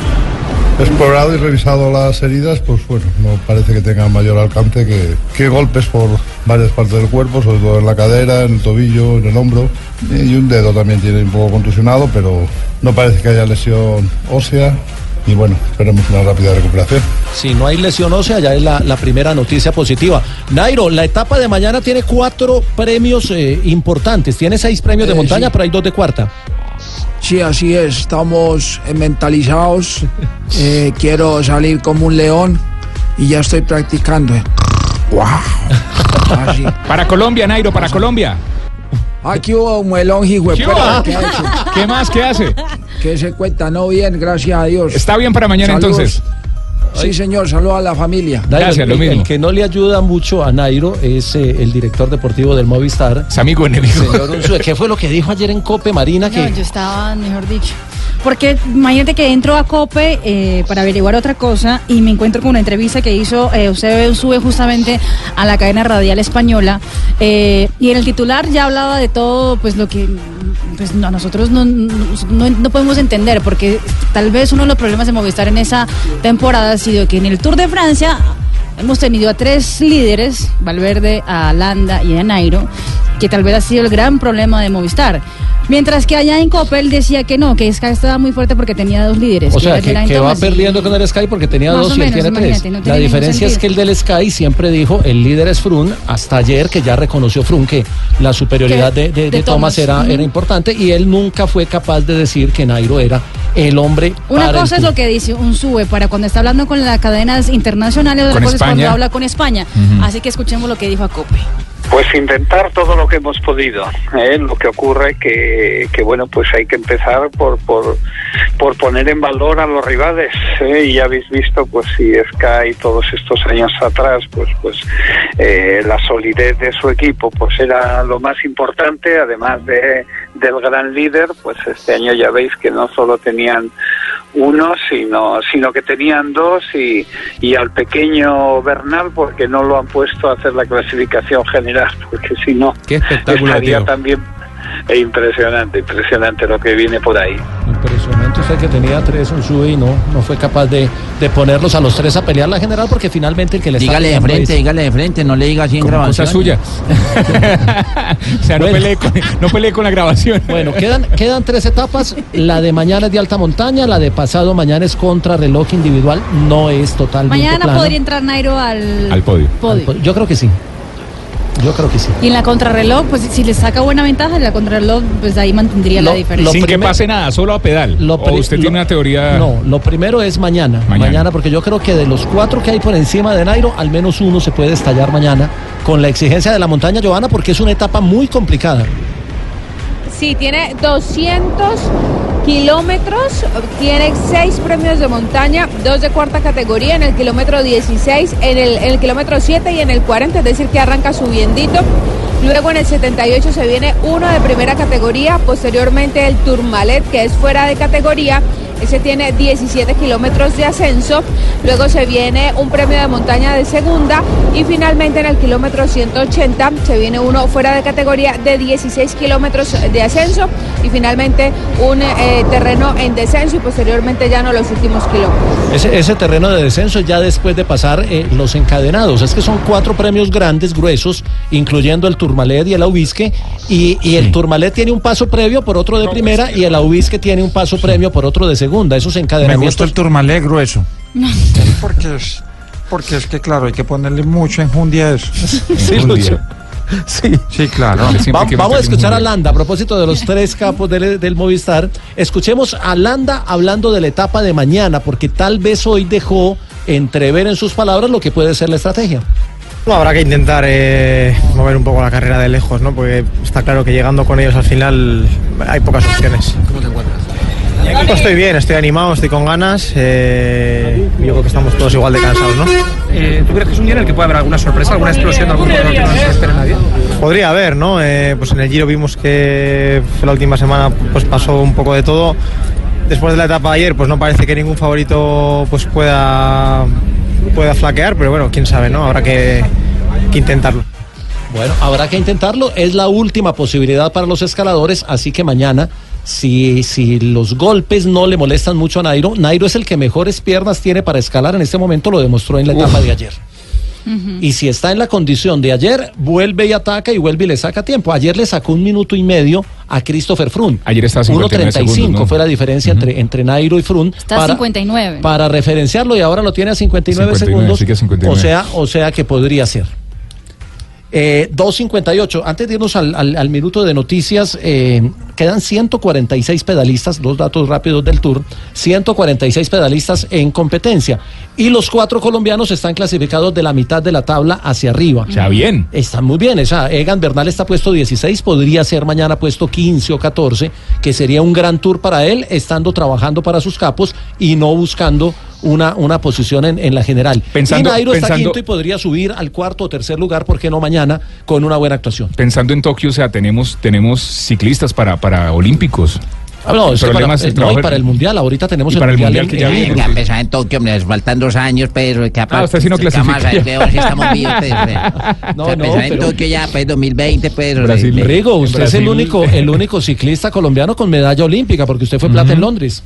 Explorado y revisado las heridas, pues bueno, no parece que tengan mayor alcance que, que golpes por varias partes del cuerpo, sobre todo en la cadera, en el tobillo, en el hombro. Y un dedo también tiene un poco contusionado, pero no parece que haya lesión ósea. Y bueno, esperemos una rápida recuperación. Si no hay lesión ósea, ya es la, la primera noticia positiva. Nairo, la etapa de mañana tiene cuatro premios eh, importantes. Tiene seis premios de Eh, montaña, sí. pero hay dos de cuarta. Sí, así es, estamos mentalizados, (laughs) eh, quiero salir como un león y ya estoy practicando. ¡Guau! Así. Para Colombia, Nairo, para Colombia. Aquí hubo un melón, hijo de ¿Qué? ¿qué más? ¿Qué hace? ¿Qué se cuenta? No bien, gracias a Dios. Está bien para mañana Saludos. entonces. Sí, señor, saludos a la familia. Nairo, el, el que no le ayuda mucho a Nairo es eh, el director deportivo del Movistar. Es amigo enemigo. Señor Unzue, ¿Qué fue lo que dijo ayer en Cope, Marina? No, Que yo estaba, mejor dicho. Porque imagínate que entro a COPE eh, para averiguar otra cosa y me encuentro con una entrevista que hizo eh, Eusebio justamente a la cadena radial española eh, y en el titular ya hablaba de todo pues lo que pues, no, nosotros no, no, no podemos entender porque tal vez uno de los problemas de Movistar en esa temporada ha sido que en el Tour de Francia hemos tenido a tres líderes, Valverde, a Landa y a Nairo, que tal vez ha sido el gran problema de Movistar. Mientras que allá en Coppel decía que no, que Sky estaba muy fuerte porque tenía dos líderes. O sea, era que, que va perdiendo con el Sky porque tenía dos y él tiene tres. imagínate, no tiene La diferencia es que el del Sky siempre dijo el líder es Frun, hasta ayer que ya reconoció Frun que la superioridad Que- de, de- de de Thomas Thomas, era, importante y él nunca fue capaz de decir que Nairo era el hombre. Una para el cosa es lo que dice un sube para cuando está hablando con las cadenas internacionales, otra cosa es cuando habla con España. Ujú. Así que escuchemos lo que dijo Acope. Pues intentar todo lo que hemos podido. ¿eh? Lo que ocurre que, que bueno, pues hay que empezar por, por, por poner en valor a los rivales. ¿eh? Y ya habéis visto, pues si Sky todos estos años atrás, pues, pues eh, la solidez de su equipo, pues era lo más importante, además de del gran líder, pues este año ya veis que no solo tenían uno, sino, sino que tenían dos y, y al pequeño Bernal porque no lo han puesto a hacer la clasificación general, porque si no, estaría tío. también e impresionante, impresionante lo que viene por ahí. Impresionante usted que tenía tres un sube y no, no fue capaz de, de ponerlos a los tres a pelear la general porque finalmente el que le está Dígale de frente, es- dígale de frente, no le diga así en grabación. cosa suya. (laughs) o sea, no, pelee con, no pelee con la grabación. Bueno, quedan, quedan tres etapas. La de mañana es de alta montaña, la de pasado mañana es contra reloj individual. No es totalmente Mañana plana. podría entrar Nairo al, Al podio. podio. Al podio. Yo creo que sí. Yo creo que sí. Y en la contrarreloj, pues si le saca buena ventaja, en la contrarreloj, pues ahí mantendría la diferencia. Sin que pase nada, solo a pedal. Lo o usted lo- tiene una teoría. No, lo primero es mañana, mañana. Mañana. porque yo creo que de los cuatro que hay por encima de Nairo, al menos uno se puede estallar mañana con la exigencia de la montaña, Giovanna, porque es una etapa muy complicada. Sí, tiene 200 kilómetros, tiene seis premios de montaña, dos de cuarta categoría en el kilómetro 16, en el, kilómetro 7 y en el 40, es decir, que arranca subiendito. Luego en el 78 se viene uno de primera categoría, posteriormente el Tourmalet, que es fuera de categoría. Ese tiene 17 kilómetros de ascenso. Luego se viene un premio de montaña de segunda. Y finalmente en el kilómetro 180 se viene uno fuera de categoría de 16 kilómetros de ascenso. Y finalmente un eh, terreno en descenso y posteriormente ya no los últimos kilómetros. Ese, ese terreno de descenso ya después de pasar eh, los encadenados. Es que son cuatro premios grandes, gruesos, incluyendo el Tourmalet y el Aubisque. Y, y el Tourmalet tiene un paso previo por otro de primera y el Aubisque tiene un paso premio por otro de segunda. Esos Me encadenamientos. gusta el turmalé grueso. (laughs) Porque es, porque es que, claro, hay que ponerle mucho enjundia a eso. Sí, Lucho. Sí. Sí, claro. Va- vamos a escuchar a Landa a propósito de los tres capos del, del Movistar. Escuchemos a Landa hablando de la etapa de mañana, porque tal vez hoy dejó entrever en sus palabras lo que puede ser la estrategia. No, habrá que intentar eh, mover un poco la carrera de lejos, ¿no? Porque está claro que llegando con ellos al final hay pocas opciones. ¿Cómo te encuentras? Pues estoy bien, estoy animado, estoy con ganas. eh, yo creo que estamos todos igual de cansados, ¿no? Eh, ¿Tú crees que es un día en el que puede haber alguna sorpresa, alguna explosión de algún corredor que no se espera nadie? Podría haber, ¿no? Eh, pues en el Giro vimos que la última semana pues pasó un poco de todo. Después de la etapa de ayer, pues no parece que ningún favorito pues pueda pueda flaquear, pero bueno, quién sabe, ¿no? Habrá que, que intentarlo. Bueno, habrá que intentarlo. Es la última posibilidad para los escaladores, así que mañana, si, si los golpes no le molestan mucho a Nairo, Nairo es el que mejores piernas tiene para escalar en este momento, lo demostró en la etapa de ayer. Y si está en la condición de ayer, vuelve y ataca y vuelve y le saca tiempo. Ayer le sacó un minuto y medio a Christopher Froome. Ayer estaba a 59 1.35 segundos, ¿no? fue la diferencia entre, entre Nairo y Froome. Está a 59. para referenciarlo y ahora lo tiene a 59, 59, segundos. sí que 59. O sea, o sea que podría ser. Eh, 2.58. Antes de irnos al, al- al minuto de noticias, eh, quedan 146 pedalistas, dos datos rápidos del Tour, 146 pedalistas en competencia. Y los cuatro colombianos están clasificados de la mitad de la tabla hacia arriba. O sea, bien. Están muy bien. O sea, Egan Bernal está puesto 16, podría ser mañana puesto 15 o 14, que sería un gran tour para él, estando trabajando para sus capos y no buscando una, una posición en, en la general. Pensando- y Nairo está pensando- quinto y podría subir al cuarto o tercer lugar, ¿por qué no mañana? Con una buena actuación. Pensando en Tokio, o sea, tenemos, tenemos ciclistas para, para olímpicos. Ah, no, El es que problema para, es el eh, no, y para el mundial, ahorita tenemos Y el para el mundial, Mundial que en- ya en- viene. Que a pesar en Tokio, les faltan dos años, pero que Ah, usted sí no vamos clasifica. ahora sí estamos vivos, pues. (laughs) No, Que a no, pesar en pero- Tokio ya, pues 2020, pues. Brasil. Rigo, usted es el Brasil- único, el único ciclista colombiano con medalla olímpica, porque usted fue plata en Londres.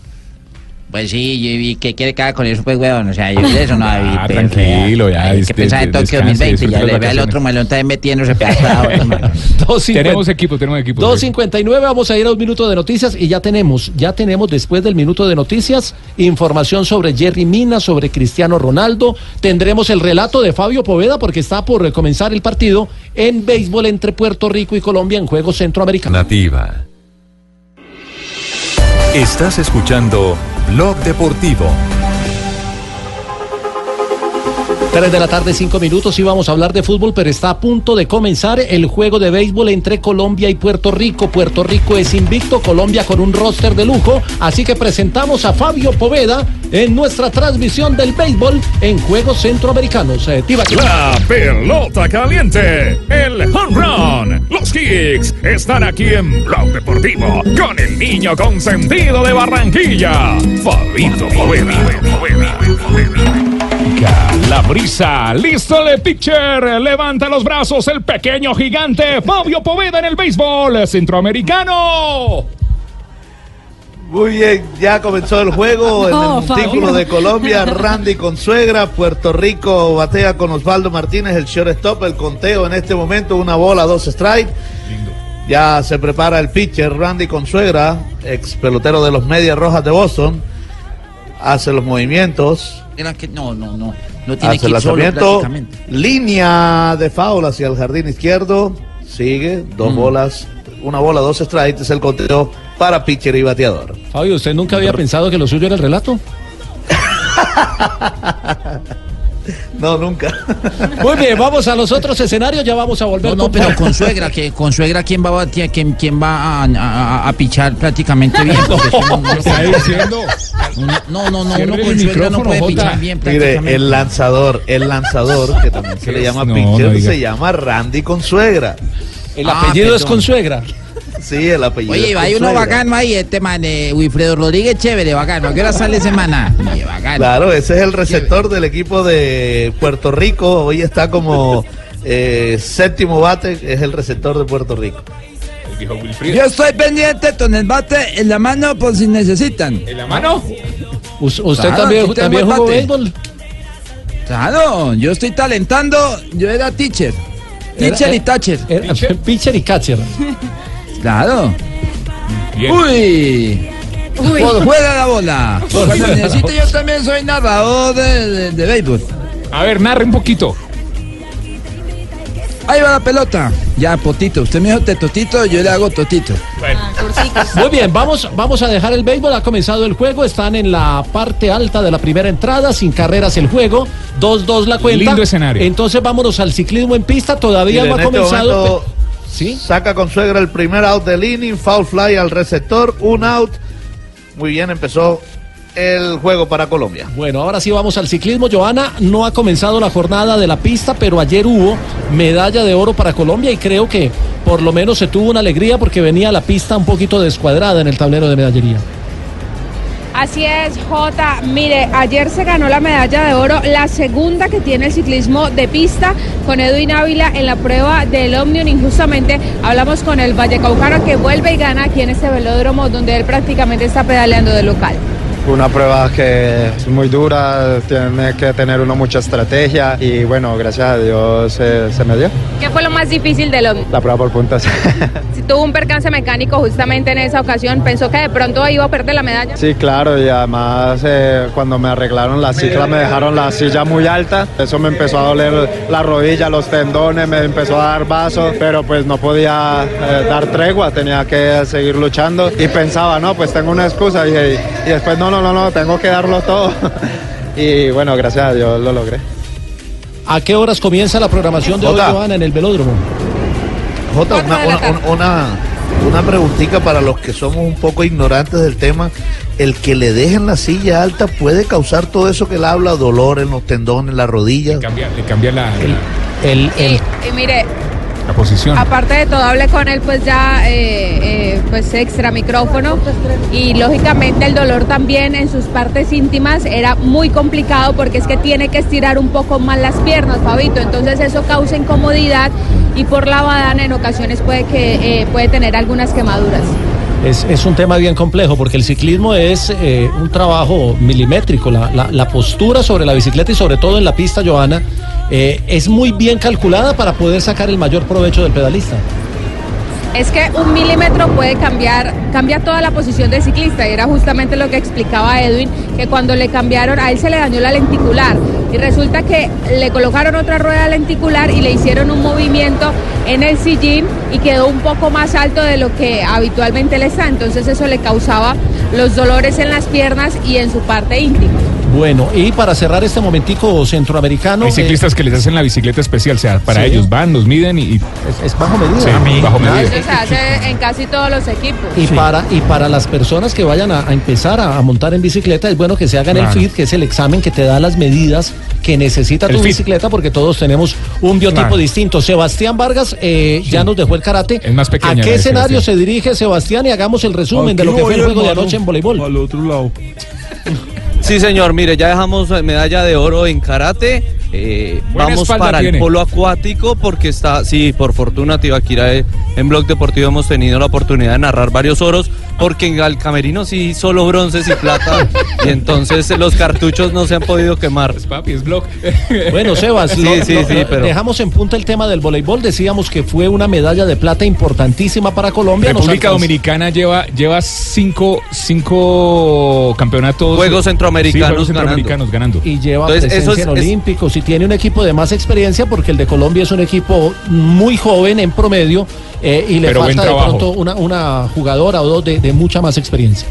Pues sí, yo vi que quiere cagar con eso, pues, weón. O sea, yo de eso no había. Ah, tranquilo, ya, Hay que pensar en Tokio descanse, 2020, ya le ve al otro malón también metiéndose pegado. (laughs) Tenemos equipo, tenemos equipo. 2.59, vamos a ir a un minuto de noticias y ya tenemos, ya tenemos después del minuto de noticias información sobre Jerry Mina, sobre Cristiano Ronaldo. Tendremos el relato de Fabio Poveda porque está por comenzar el partido en béisbol entre Puerto Rico y Colombia en Juegos Centroamericanos. Nativa. Estás escuchando Blog Deportivo. 3 de la tarde, 5 minutos y vamos a hablar de fútbol, pero está a punto de comenzar el juego de béisbol entre Colombia y Puerto Rico. Puerto Rico es invicto, Colombia con un roster de lujo, así que presentamos a Fabio Poveda en nuestra transmisión del béisbol en Juegos Centroamericanos. Eh. La pelota caliente, el home run, los kicks están aquí en Blog Deportivo con el niño consentido de Barranquilla, Fabito Poveda. La brisa, listo el pitcher, levanta los brazos el pequeño gigante Fabio Poveda en el béisbol centroamericano. Muy bien, ya comenzó el juego (laughs) en el montículo Fabio. de Colombia, Randy Consuegra, Puerto Rico batea con Osvaldo Martínez, el shortstop, el conteo en este momento, una bola, dos strikes. Ya se prepara el pitcher Randy Consuegra, ex pelotero de los Medias Rojas de Boston, hace los movimientos, Era que no, no, no. No tiene hace que ir solo línea de foul hacia el jardín izquierdo, sigue, dos bolas, una bola, dos strikes, es el conteo para pitcher y bateador. Fabio, ¿usted nunca había pensado que lo suyo era el relato? (laughs) No, nunca. (laughs) Muy bien, vamos a los otros escenarios, ya vamos a volver No, no, con- pero con suegra, que con suegra quién va a batear, quién, quién va a, a- a pichar prácticamente bien. (laughs) no, no- está diciendo? Uno- no, no, uno el con suegra no puede Jota. pichar bien Mire, prácticamente. el lanzador, el lanzador, que también se le llama No, pitcher, no diga. se llama Randy Consuegra. El Ah, apellido es perdón. Consuegra. Sí, el apellido. Oye, hay uno bacano ahí, este man, eh, Wilfredo Rodríguez, chévere, bacano. ¿A qué hora sale semana? Oye, bacano. Claro, ese es el receptor del equipo de Puerto Rico. Hoy está como eh, séptimo bate, es el receptor de Puerto Rico. Yo estoy pendiente con el bate en la mano por si necesitan. ¿En la mano? Us- ¿Usted Claro, también, también jugó béisbol? Claro, yo estoy talentando, yo era teacher. Teacher Era- (laughs) y catcher. Era- pitcher y catcher. Claro. Bien. Uy. Uy. Por fuera la bola. Cuando bola. yo también soy narrador de, de, de béisbol. A ver, narre un poquito. Ahí va la pelota. Ya, potito. Usted me dijo tetotito, yo le hago totito. Muy bien, vamos, vamos a dejar el béisbol. Ha comenzado el juego. Están en la parte alta de la primera entrada, sin carreras el juego. 2-2 la cuenta. Lindo escenario. Entonces vámonos al ciclismo en pista. Todavía no ha en comenzado. Saca Consuegra el primer out del inning, foul fly al receptor, un out. Muy bien, empezó el juego para Colombia. Bueno, ahora sí vamos al ciclismo. Joana, no ha comenzado la jornada de la pista, pero ayer hubo medalla de oro para Colombia y creo que por lo menos se tuvo una alegría porque venía la pista un poquito descuadrada en el tablero de medallería. Así es, Jota. Mire, ayer se ganó la medalla de oro, la segunda que tiene el ciclismo de pista con Edwin Ávila en la prueba del Omnium. Injustamente hablamos con el Vallecaucano que vuelve y gana aquí en este velódromo donde él prácticamente está pedaleando de local. Una prueba que es muy dura, tiene que tener uno mucha estrategia y bueno, gracias a Dios eh, se me dio. ¿Qué fue lo más difícil del Omnium? La prueba por puntas. (laughs) Si tuvo un percance mecánico justamente en esa ocasión, pensó que de pronto iba a perder la medalla. Sí, claro, y además eh, cuando me arreglaron la cicla me dejaron la silla muy alta, eso me empezó a doler la rodilla, los tendones, me empezó a dar vasos, pero pues no podía eh, dar tregua, tenía que seguir luchando y pensaba, no, pues tengo una excusa y, y después no, no, no, no, tengo que darlo todo. (laughs) Y bueno, gracias a Dios lo logré. ¿A qué horas comienza la programación de hoy, Jota. Joana, en el velódromo? Jota, una, una, una, una preguntita para los que somos un poco ignorantes del tema. El que le dejen la silla alta puede causar todo eso que él habla, dolor en los tendones, las rodillas. Cambia, le cambia la, la, El, Y, y mire, la posición. Aparte de todo, hablé con él pues ya eh, eh, pues extra micrófono y lógicamente el dolor también en sus partes íntimas era muy complicado porque es que tiene que estirar un poco más las piernas, Fabito, entonces eso causa incomodidad y por la badana en ocasiones puede que eh, puede tener algunas quemaduras. Es, es un tema bien complejo porque el ciclismo es eh, un trabajo milimétrico. La, la- la postura sobre la bicicleta y sobre todo en la pista, Joana, eh, es muy bien calculada para poder sacar el mayor provecho del pedalista. Es que un milímetro puede cambiar, cambia toda la posición del ciclista y era justamente lo que explicaba Edwin, que cuando le cambiaron, a él se le dañó la lenticular y resulta que le colocaron otra rueda lenticular y le hicieron un movimiento en el sillín y quedó un poco más alto de lo que habitualmente le está. Entonces eso le causaba los dolores en las piernas y en su parte íntima. Bueno, y para cerrar este momentico centroamericano. Hay eh, ciclistas que les hacen la bicicleta especial, o sea, para Sí. ellos van, los miden y... y- es, bajo medida. Sí, bajo medida. Eso se hace en casi todos los equipos. Y, para, y para las personas que vayan a, a empezar a, a montar en bicicleta, es bueno que se hagan Claro. el FIT, que es el examen que te da las medidas que necesita El tu FIT. bicicleta, porque todos tenemos un biotipo Claro. distinto. Sebastián Vargas eh, ya nos dejó el karate. más pequeña ¿A qué de escenario se dirige Sebastián? Y hagamos el resumen de lo que fue el juego de anoche en voleibol. Al otro lado. Sí, señor, mire, ya dejamos medalla de oro en karate. eh, vamos para tiene. el polo acuático porque está, sí, por fortuna, Tibaquira, eh, en Blog Deportivo hemos tenido la oportunidad de narrar varios oros porque en el camerino sí solo bronces y plata y entonces los cartuchos no se han podido quemar. papi, es blog. Bueno, Sebas, sí, lo- sí, lo- sí, lo- pero... dejamos en punta el tema del voleibol. Decíamos que fue una medalla de plata importantísima para Colombia. República Dominicana lleva, lleva cinco, cinco campeonatos. Juegos centroamericanos Sí, Juegos centroamericanos ganando. y lleva Entonces, presencia eso es- en es- Olímpicos y tiene un equipo de más experiencia porque el de Colombia es un equipo muy joven en promedio eh, y le Pero falta de pronto una, una jugadora o dos de, de mucha más experiencia.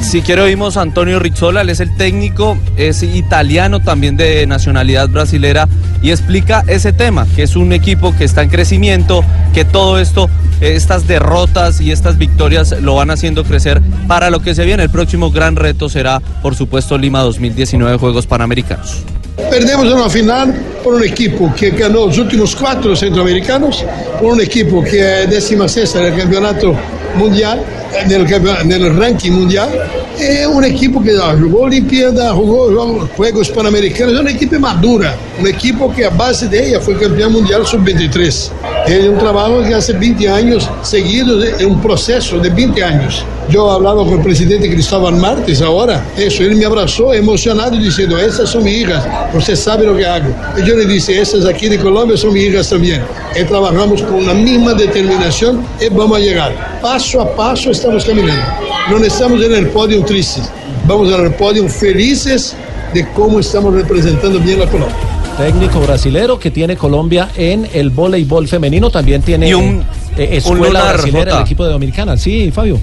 Si quiere oímos a Antonio Rizzola, él es el técnico, es italiano también de nacionalidad brasilera y explica ese tema, que es un equipo que está en crecimiento, que todo esto, eh, estas derrotas y estas victorias lo van haciendo crecer para lo que se viene. El próximo gran reto será, por supuesto, Lima 2019 Juegos Panamericanos. Perdemos una final por un equipo que ganó los últimos cuatro centroamericanos, por un equipo que es décima sexta en el campeonato mundial, en el, campe- en el ranking mundial, es un equipo que ah, jugó Olimpiada, jugó, jugó Juegos Panamericanos, es una equipo madura, un equipo que a base de ella fue campeón mundial sub-23. Es un trabajo que hace 20 años seguidos, es un proceso de 20 años. Yo hablaba con el presidente Cristóbal Martes ahora, eso, él me abrazó emocionado diciendo, estas son mis hijas, usted sabe lo que hago. Y yo le dije, estas aquí de Colombia son mis hijas Y trabajamos con la misma determinación y vamos a llegar. Paso a paso estamos caminando. No estamos en el podio tristes, vamos en el podio felices de cómo estamos representando bien a Colombia. Técnico brasilero que tiene Colombia en el voleibol femenino, también tiene Y un- eh, un escuela lunar, brasilera el equipo de Dominicana. Sí, Fabio.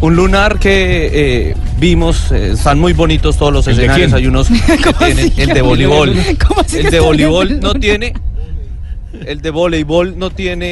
Un lunar que eh, vimos, eh, están muy bonitos todos los ¿El de escenarios, hay unos que (laughs) tienen, el de voleibol, (laughs) ¿Cómo así que el de voleibol no tiene, el de voleibol no tiene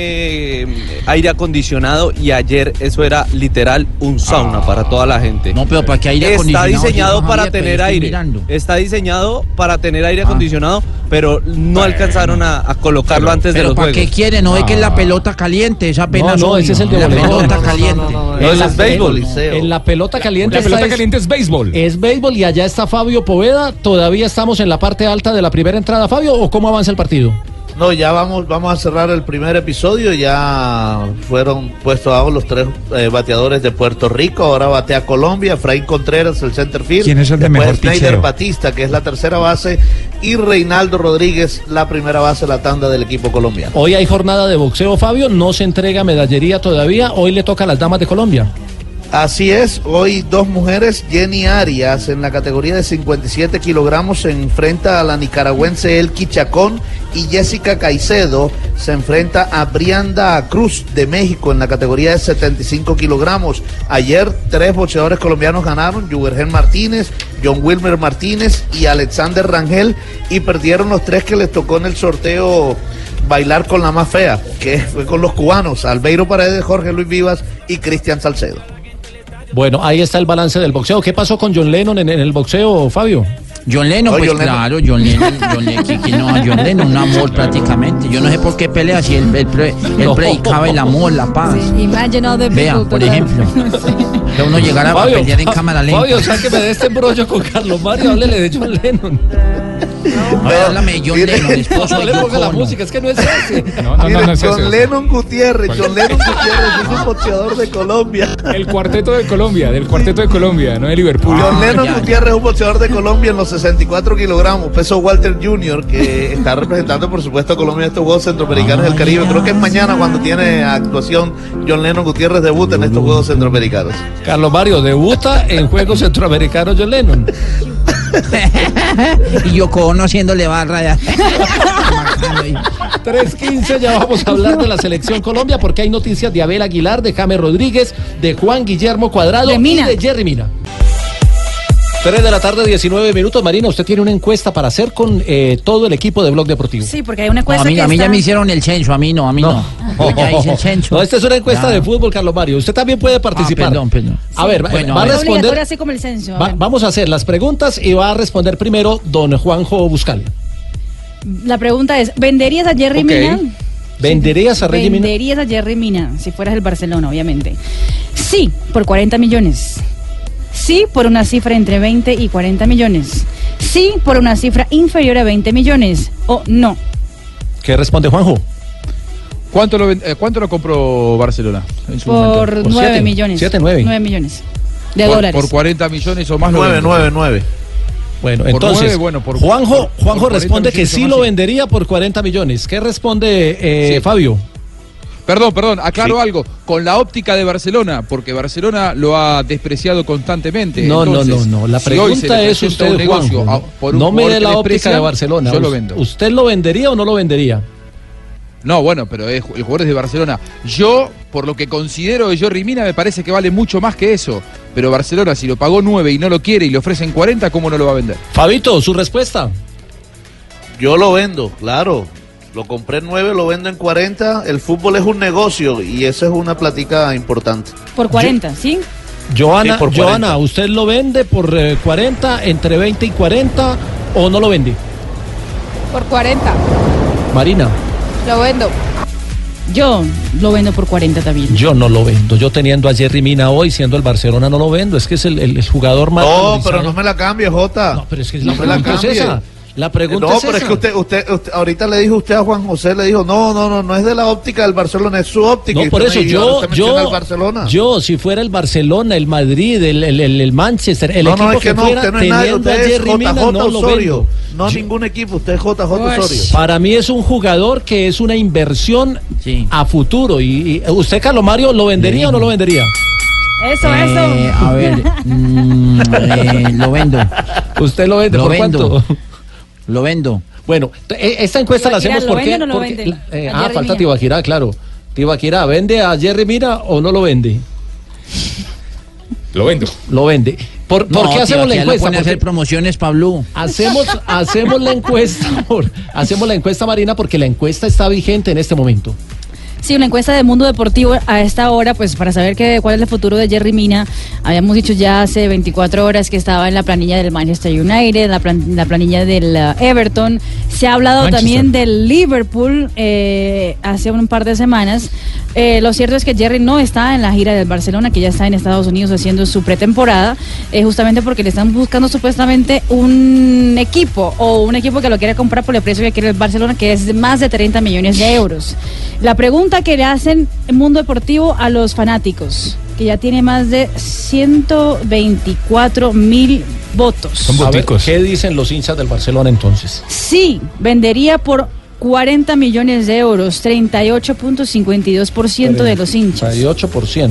eh, aire acondicionado y ayer eso era literal un sauna para toda la gente. No, pero para que aire Está acondicionado, diseñado dijo para tener aire. mirando. Está diseñado para tener aire Ah. acondicionado, pero no alcanzaron a, a colocarlo antes de los ¿para juegos. qué quiere? No ve que es la pelota caliente, esa apenas no, ese es el de La voleibol. pelota No, no, caliente. No, ese es béisbol. En la pelota caliente. La pelota es- caliente es béisbol. Es béisbol y allá está Fabio Poveda. ¿Todavía estamos en la parte alta de la primera entrada, Fabio? ¿O cómo avanza el partido? No, ya vamos, vamos a cerrar el primer episodio. Ya fueron puestos abajo los tres eh, bateadores de Puerto Rico. Ahora batea Colombia. Efraín Contreras, el center field. ¿Quién es el de Después mejor Schneider picheo? Batista, que es la tercera base. Y Reinaldo Rodríguez, la primera base la tanda del equipo colombiano. Hoy hay jornada de boxeo, Fabio. No se entrega medallería todavía. Hoy le toca a las damas de Colombia. Así es, hoy dos mujeres, Jenny Arias en la categoría de 57 kilogramos se enfrenta a la nicaragüense Elki Chacón y Jessica Caicedo se enfrenta a Brianda Cruz de México en la categoría de 75 kilogramos. Ayer tres boxeadores colombianos ganaron, Juvergen Martínez, John Wilmer Martínez y Alexander Rangel y perdieron los tres que les tocó en el sorteo bailar con la más fea, que fue con los cubanos, Albeiro Paredes, Jorge Luis Vivas y Cristian Salcedo. Bueno, ahí está el balance del boxeo. ¿Qué pasó con John Lennon en, en el boxeo, Fabio? John Lennon, No, pues John Lennon. claro, John Lennon, John Lennon, no, John Lennon, un amor prácticamente. Yo no sé por qué pelea si él, él pre- él No. predicaba el amor, la paz. The Vea, por ejemplo, que uno llegara a Fabio, pelear en cámara lenta. Fabio, sáqueme de este embrollo con Carlos Mario. Háblele de John Lennon. A ver, háblame de John Lennon, esposo No de Yoko la música, es que no es ese. No, no, no, no John ese. Lennon Gutiérrez, John Lennon Gutiérrez es un boxeador de Colombia. El cuarteto de Colombia, del cuarteto de Colombia, no de Liverpool. John Lennon ya, ya. Gutiérrez es un boxeador de Colombia en los 64 kilogramos, peso Walter Jr., que (laughs) está representando por supuesto a Colombia en estos Juegos Centroamericanos del Caribe. Creo que es mañana cuando tiene actuación John Lennon Gutiérrez debuta en estos Juegos Centroamericanos. Carlos Mario debuta en Juegos Centroamericanos John Lennon. (laughs) (laughs) y yo conociéndole barra ya. 3.15 ya vamos a hablar de la selección Colombia porque hay noticias de Abel Aguilar, de James Rodríguez, de Juan Guillermo Cuadrado De Mina. y de Jerry Mina. 3 de la tarde, 19 minutos. Marina, usted tiene una encuesta para hacer con eh, todo el equipo de Blog Deportivo. Sí, porque hay una No, encuesta a mí, que a mí ya me hicieron el censo, a mí no, a mí no. Ya hice el censo. No, esta es una encuesta Ya. de fútbol, Carlos Mario. Usted también puede participar. Ah, perdón, perdón. A ver, Bueno, va a responder. así como el censo. a va- ver. vamos a hacer las preguntas y va a responder primero don Juanjo Buscalia. La pregunta es, ¿venderías a Jerry Ok. Mina? ¿Venderías a Reggie Mina? ¿Venderías a Jerry Mina si fueras el Barcelona, obviamente? Sí, por 40 millones. Sí, por una cifra entre 20 y 40 millones. Sí, por una cifra inferior a 20 millones. O no. ¿Qué responde Juanjo? ¿Cuánto lo, eh, ¿Cuánto lo compró Barcelona en su Por momento? 9 millones. 9 millones de por, dólares. Por 40 millones o más. lo Nueve, vende. nueve, nueve. Bueno, Por entonces, nueve, bueno, por- Juanjo, Juanjo por 40 responde que sí lo vendería por 40 millones. ¿Qué responde eh, Sí. Fabio? Perdón, perdón, aclaro algo. Con la óptica de Barcelona, porque Barcelona lo ha despreciado constantemente. No, no, Entonces, no, no. La pregunta es usted, un negocio Juanjo. a- por un no me dé la óptica de Barcelona. Yo lo vendo. ¿Usted lo vendería o no lo vendería? No, bueno, pero es- el jugador es de Barcelona. Yo, por lo que considero de Jordi Mina, me parece que vale mucho más que eso. Pero Barcelona, si lo pagó 9 y no lo quiere y le ofrecen 40, ¿cómo no lo va a vender? Fabito, su respuesta. Yo lo vendo, claro. Lo compré en 9, lo vendo en 40. El fútbol es un negocio y esa es una plática importante. Por 40, ¿sí? Joana, Sí, por 40. Joana, ¿usted lo vende por eh, 40, entre 20 y 40 o no lo vende? Por 40. Marina, Lo vendo. Yo lo vendo por 40 también. yo no lo vendo. Yo teniendo a Jerry Mina hoy, siendo el Barcelona, no lo vendo. Es que es el, el- el jugador más. No, pero no me la cambie, Jota. No, pero es que no la me la pregunta es cambie. esa. La pregunta no, es pero es que usted, usted, usted- ahorita le dijo usted a Juan José, le dijo, no, no, no, no es de la óptica del Barcelona, es su óptica. No, Y por eso me- yo, yo, Barcelona. yo, si fuera el Barcelona, el Madrid, el, el, el- el Manchester, el no, equipo no, es que, no, fuera usted no es nadie, a usted es Jerry Mina, JJ no lo Osorio. No ningún equipo, usted es JJ Osorio. Para mí es un jugador que es una inversión a futuro. Y, y usted, Carlos Mario, ¿lo vendería o no lo vendería? Eso, Eh, eso. a ver, mm, eh, lo vendo. (laughs) ¿Usted lo vende Lo por vendo. cuánto? Lo vendo. Bueno, e- esta encuesta la hacemos ¿lo porque... vende o no lo vende? eh, ah, falta. Tibaquirá, claro. Tibaquirá, ¿vende a Jerry Mina o no lo vende? Lo vendo. Lo vende. ¿Por, ¿por No, qué hacemos la encuesta? Porque hacer promociones, Pablo. hacemos, hacemos la encuesta, por- hacemos la encuesta, Marina, porque la encuesta está vigente en este momento. Sí, una encuesta de Mundo Deportivo a esta hora, pues para saber que, cuál es el futuro de Jerry Mina. Habíamos dicho ya hace 24 horas que estaba en la planilla del Manchester United, la, plan- la planilla del uh, Everton. Se ha hablado Manchester. también del Liverpool eh, hace un par de semanas. Eh, lo cierto es que Jerry no está en la gira del Barcelona, que ya está en Estados Unidos haciendo su pretemporada, eh, justamente porque le están buscando supuestamente un equipo o un equipo que lo quiere comprar por el precio que quiere el Barcelona, que es más de 30 millones de euros. La pregunta que le hacen en Mundo Deportivo a los fanáticos, que ya tiene más de 124 mil votos. Ver, ¿Qué dicen los hinchas del Barcelona entonces? Sí, vendería por 40 millones de euros, 38.52% de los hinchas. 38%.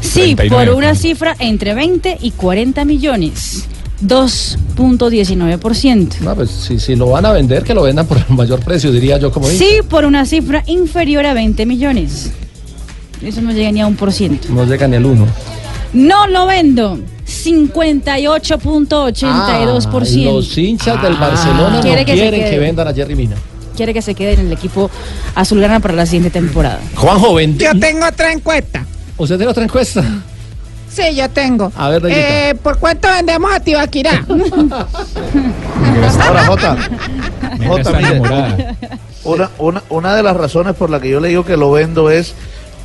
Sí, 39. por una cifra entre 20 y 40 millones, 2.19%. No, pues si, si lo van a vender, que lo vendan por el mayor precio, diría yo como. Sí, por una cifra inferior a 20 millones. Eso no llega ni a un por ciento. No llega ni el 1. No lo vendo. 58.82%. los hinchas del Barcelona no que quieren que vendan a Jerry Mina. Quiere que se quede en el equipo azulgrana para la siguiente temporada. Juanjo, vende. Yo tengo otra encuesta. ¿Usted tiene otra encuesta? Sí, yo tengo. A ver, eh, ¿Por cuánto vendemos a Tibaquirá? (laughs) Ahora, Jota. Jota, mire, una, una, una de las razones por la que yo le digo que lo vendo es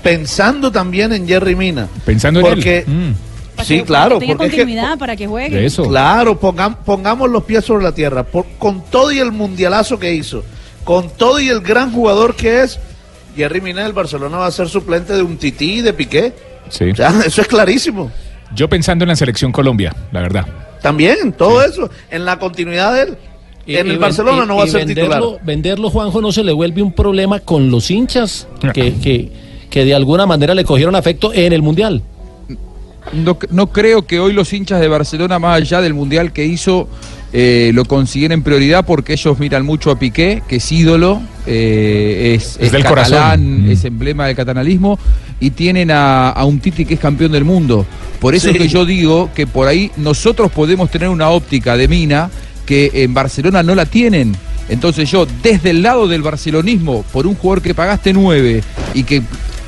pensando también en Jerry Mina. Pensando en porque, él. Mm. Sí, claro. Porque es que, continuidad para que juegue. Claro, pongam- pongamos los pies sobre la tierra. Por- con todo y el mundialazo que hizo, con todo y el gran jugador que es, Jerry Mina del Barcelona va a ser suplente de un tití y de Piqué. Sí. O sea, (laughs) eso es clarísimo. Yo pensando en la selección Colombia, la verdad. También, todo eso, en la continuidad de él. Y- en el Barcelona y- no va a ser titular. venderlo, Venderlo, Juanjo, no se le vuelve un problema con los hinchas (laughs) que, que, que de alguna manera le cogieron afecto en el Mundial. No, no creo que hoy los hinchas de Barcelona, más allá del mundial que hizo, eh, lo consideren prioridad porque ellos miran mucho a Piqué, que es ídolo, eh, es, Es es del catalán, corazón. Mm. es emblema del catalanismo, y tienen a, a un Titi que es campeón del mundo. Por eso Sí. es que yo digo que por ahí nosotros podemos tener una óptica de mina que en Barcelona no la tienen. Entonces yo, desde el lado del barcelonismo, por un jugador que pagaste 9 y que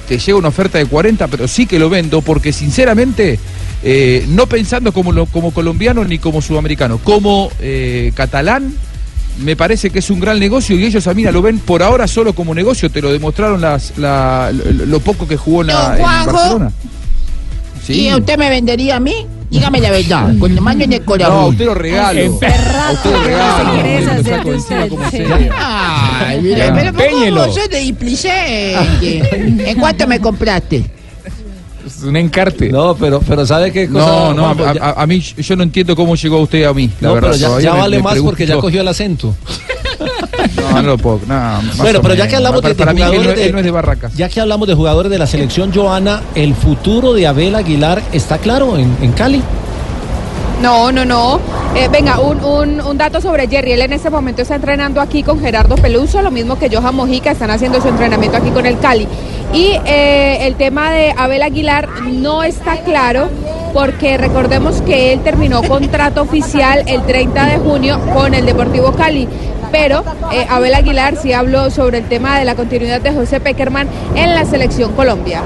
te llega una oferta de 40, pero sí que lo vendo, porque sinceramente, eh, no pensando como, lo- como colombiano ni como sudamericano, como eh, catalán, me parece que es un gran negocio y ellos a mí lo ven por ahora solo como negocio, te lo demostraron las, la- lo, poco que jugó en, la- en. Barcelona. Sí. ¿Y usted me vendería a mí? Dígame la verdad, con la mano en el corazón. No, usted lo regalo. A usted lo regalo. Ay, mira, pero. ¿cómo sos de displicé? (laughs) ¿En cuánto me compraste? Es un encarte. No, pero, pero ¿sabe qué cosa? No, no, Juanjo? a, Ya- a- a mí yo no entiendo cómo llegó usted a mí, la no, verdad. pero ya, vale me más porque ya cogió el acento. (laughs) No, no puedo. no, Bueno, pero ya que hablamos de, de jugadores él no es de Barracas. ya que hablamos de jugadores de la selección Joana, el futuro de Abel Aguilar está claro en, en Cali. No, no, no. Eh, venga, un, un, dato sobre Jerry. Él en este momento está entrenando aquí con Gerardo Peluso, lo mismo que Johan Mojica, están haciendo su entrenamiento aquí con el Cali. Y eh, el tema de Abel Aguilar no está claro porque recordemos que él terminó contrato oficial el 30 de junio con el Deportivo Cali. Pero eh, Abel Aguilar sí habló sobre el tema de la continuidad de José Peckerman en la selección Colombia.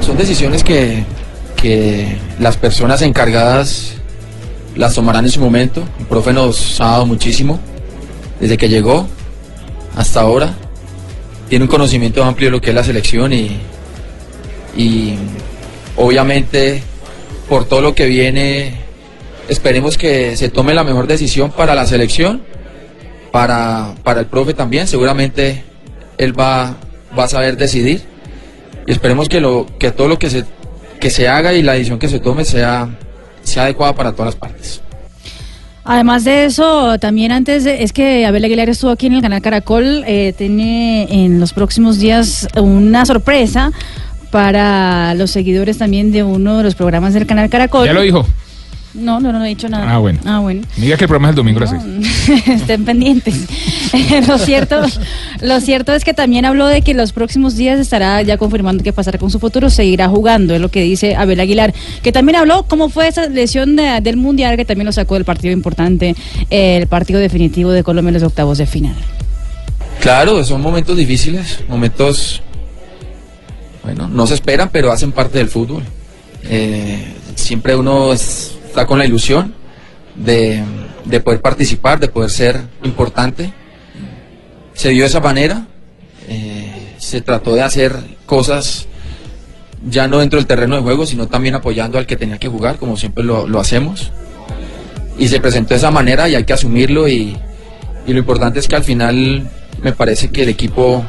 Son decisiones que, que las personas encargadas las tomarán en su momento. El profe nos ha dado muchísimo desde que llegó hasta ahora. Tiene un conocimiento amplio de lo que es la selección y, y obviamente por todo lo que viene esperemos que se tome la mejor decisión para la selección, para, para el profe también. Seguramente él va, va a saber decidir y esperemos que, lo, que todo lo que se, que se haga y la decisión que se tome sea, sea adecuada para todas las partes. Además de eso, también antes de- es que Abel Aguilar estuvo aquí en el canal Caracol, eh, tiene en los próximos días una sorpresa para los seguidores también de uno de los programas del canal Caracol. Ya lo dijo. No, no, no, no he dicho nada. Ah, bueno. Ah, bueno. Diga que el programa es el domingo a las seis. (laughs) Estén pendientes. (laughs) lo cierto, lo cierto es que también habló de que los próximos días estará ya confirmando qué pasará con su futuro, seguirá jugando, es lo que dice Abel Aguilar, que también habló cómo fue esa lesión de- del mundial que también lo sacó del partido importante, eh, el partido definitivo de Colombia en los octavos de final. Claro, son momentos difíciles, momentos, bueno, no se esperan, pero hacen parte del fútbol. Eh, siempre uno es- está con la ilusión de, de poder participar, de poder ser importante. Se dio de esa manera, eh, se trató de hacer cosas ya no dentro del terreno de juego, sino también apoyando al que tenía que jugar, como siempre lo, lo hacemos. Y se presentó de esa manera y hay que asumirlo y, y lo importante es que al final me parece que el equipo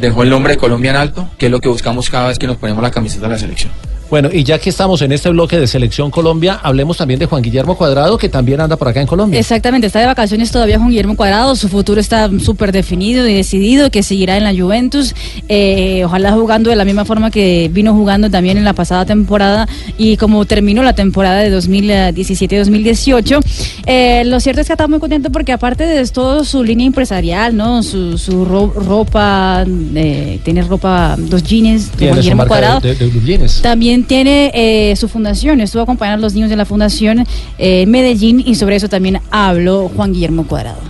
dejó el nombre de Colombia en alto, que es lo que buscamos cada vez que nos ponemos la camiseta de la selección. Bueno, y ya que estamos en este bloque de Selección Colombia, hablemos también de Juan Guillermo Cuadrado, que también anda por acá en Colombia. Exactamente, está de vacaciones todavía Juan Guillermo Cuadrado, su futuro está súper definido y decidido que seguirá en la Juventus, eh, ojalá jugando de la misma forma que vino jugando también en la pasada temporada y como terminó la temporada de 2017-2018. Eh, lo cierto es que está muy contento porque aparte de todo su línea empresarial, ¿no? Su, su ro- ropa, eh, tiene ropa, dos jeans de Juan Guillermo de- Cuadrado. de, de jeans. Tiene eh, su fundación, estuvo acompañando a los niños de la fundación eh, Medellín y sobre eso también habló Juan Guillermo Cuadrado.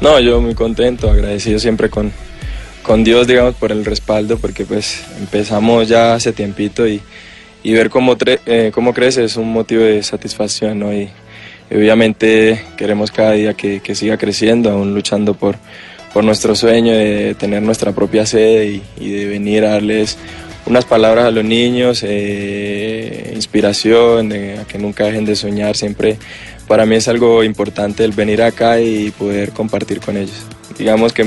No, yo muy contento, agradecido siempre con, con Dios, digamos, por el respaldo, porque pues empezamos ya hace tiempito y, y ver cómo, eh, cómo crece es un motivo de satisfacción, ¿no? Y obviamente queremos cada día que, que siga creciendo, aún luchando por, por nuestro sueño de tener nuestra propia sede y, y de venir a darles unas palabras a los niños, eh, inspiración, de- a que nunca dejen de soñar, siempre para mí es algo importante el venir acá y poder compartir con ellos. Digamos que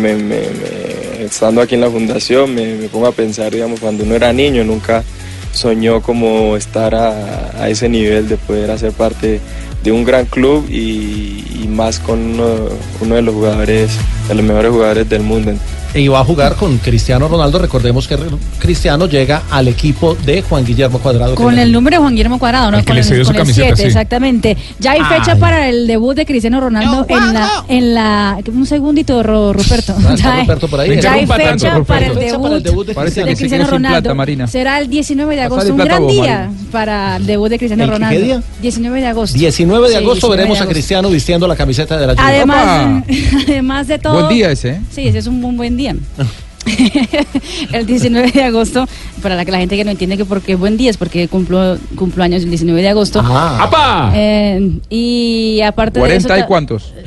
estando aquí en la fundación me, pongo a pensar, digamos, cuando uno era niño nunca soñó como estar a, ese nivel de poder hacer parte de un gran club y, y más con uno, uno de los jugadores, de los mejores jugadores del mundo. Y va a jugar con Cristiano Ronaldo. Recordemos que Cristiano llega al equipo de Juan Guillermo Cuadrado. Con el número de Juan Guillermo Cuadrado, ¿no? El que con le el, cedió su con el camiseta, 7, sí. exactamente. Ya hay fecha Ay. para el debut de Cristiano Ronaldo en la, en la. Un segundito, Ro- Ruperto. Ah, (laughs) Ya hay- Ruperto por ahí. ya hay tanto, fecha Ruperto. para el Fecha para el debut, debut de Parece de Cristiano Ronaldo. plata, Marina. Será el 19 de agosto, un gran vos, día Marina. para el debut de Cristiano ¿El qué- Ronaldo. día? 19 de agosto. 19 de agosto 19 veremos de a. Cristiano vistiendo la camiseta de la Juve. Además, (laughs) además de todo. Buen día ese, ¿eh? Sí, ese es un, un buen día. (laughs) el 19 de agosto, para la que la gente que no entiende que por qué buen día es porque cumplo, cumplo años el 19 de agosto. ¡Apa! Eh, y aparte de eso. ¿40 y cuántos? (laughs)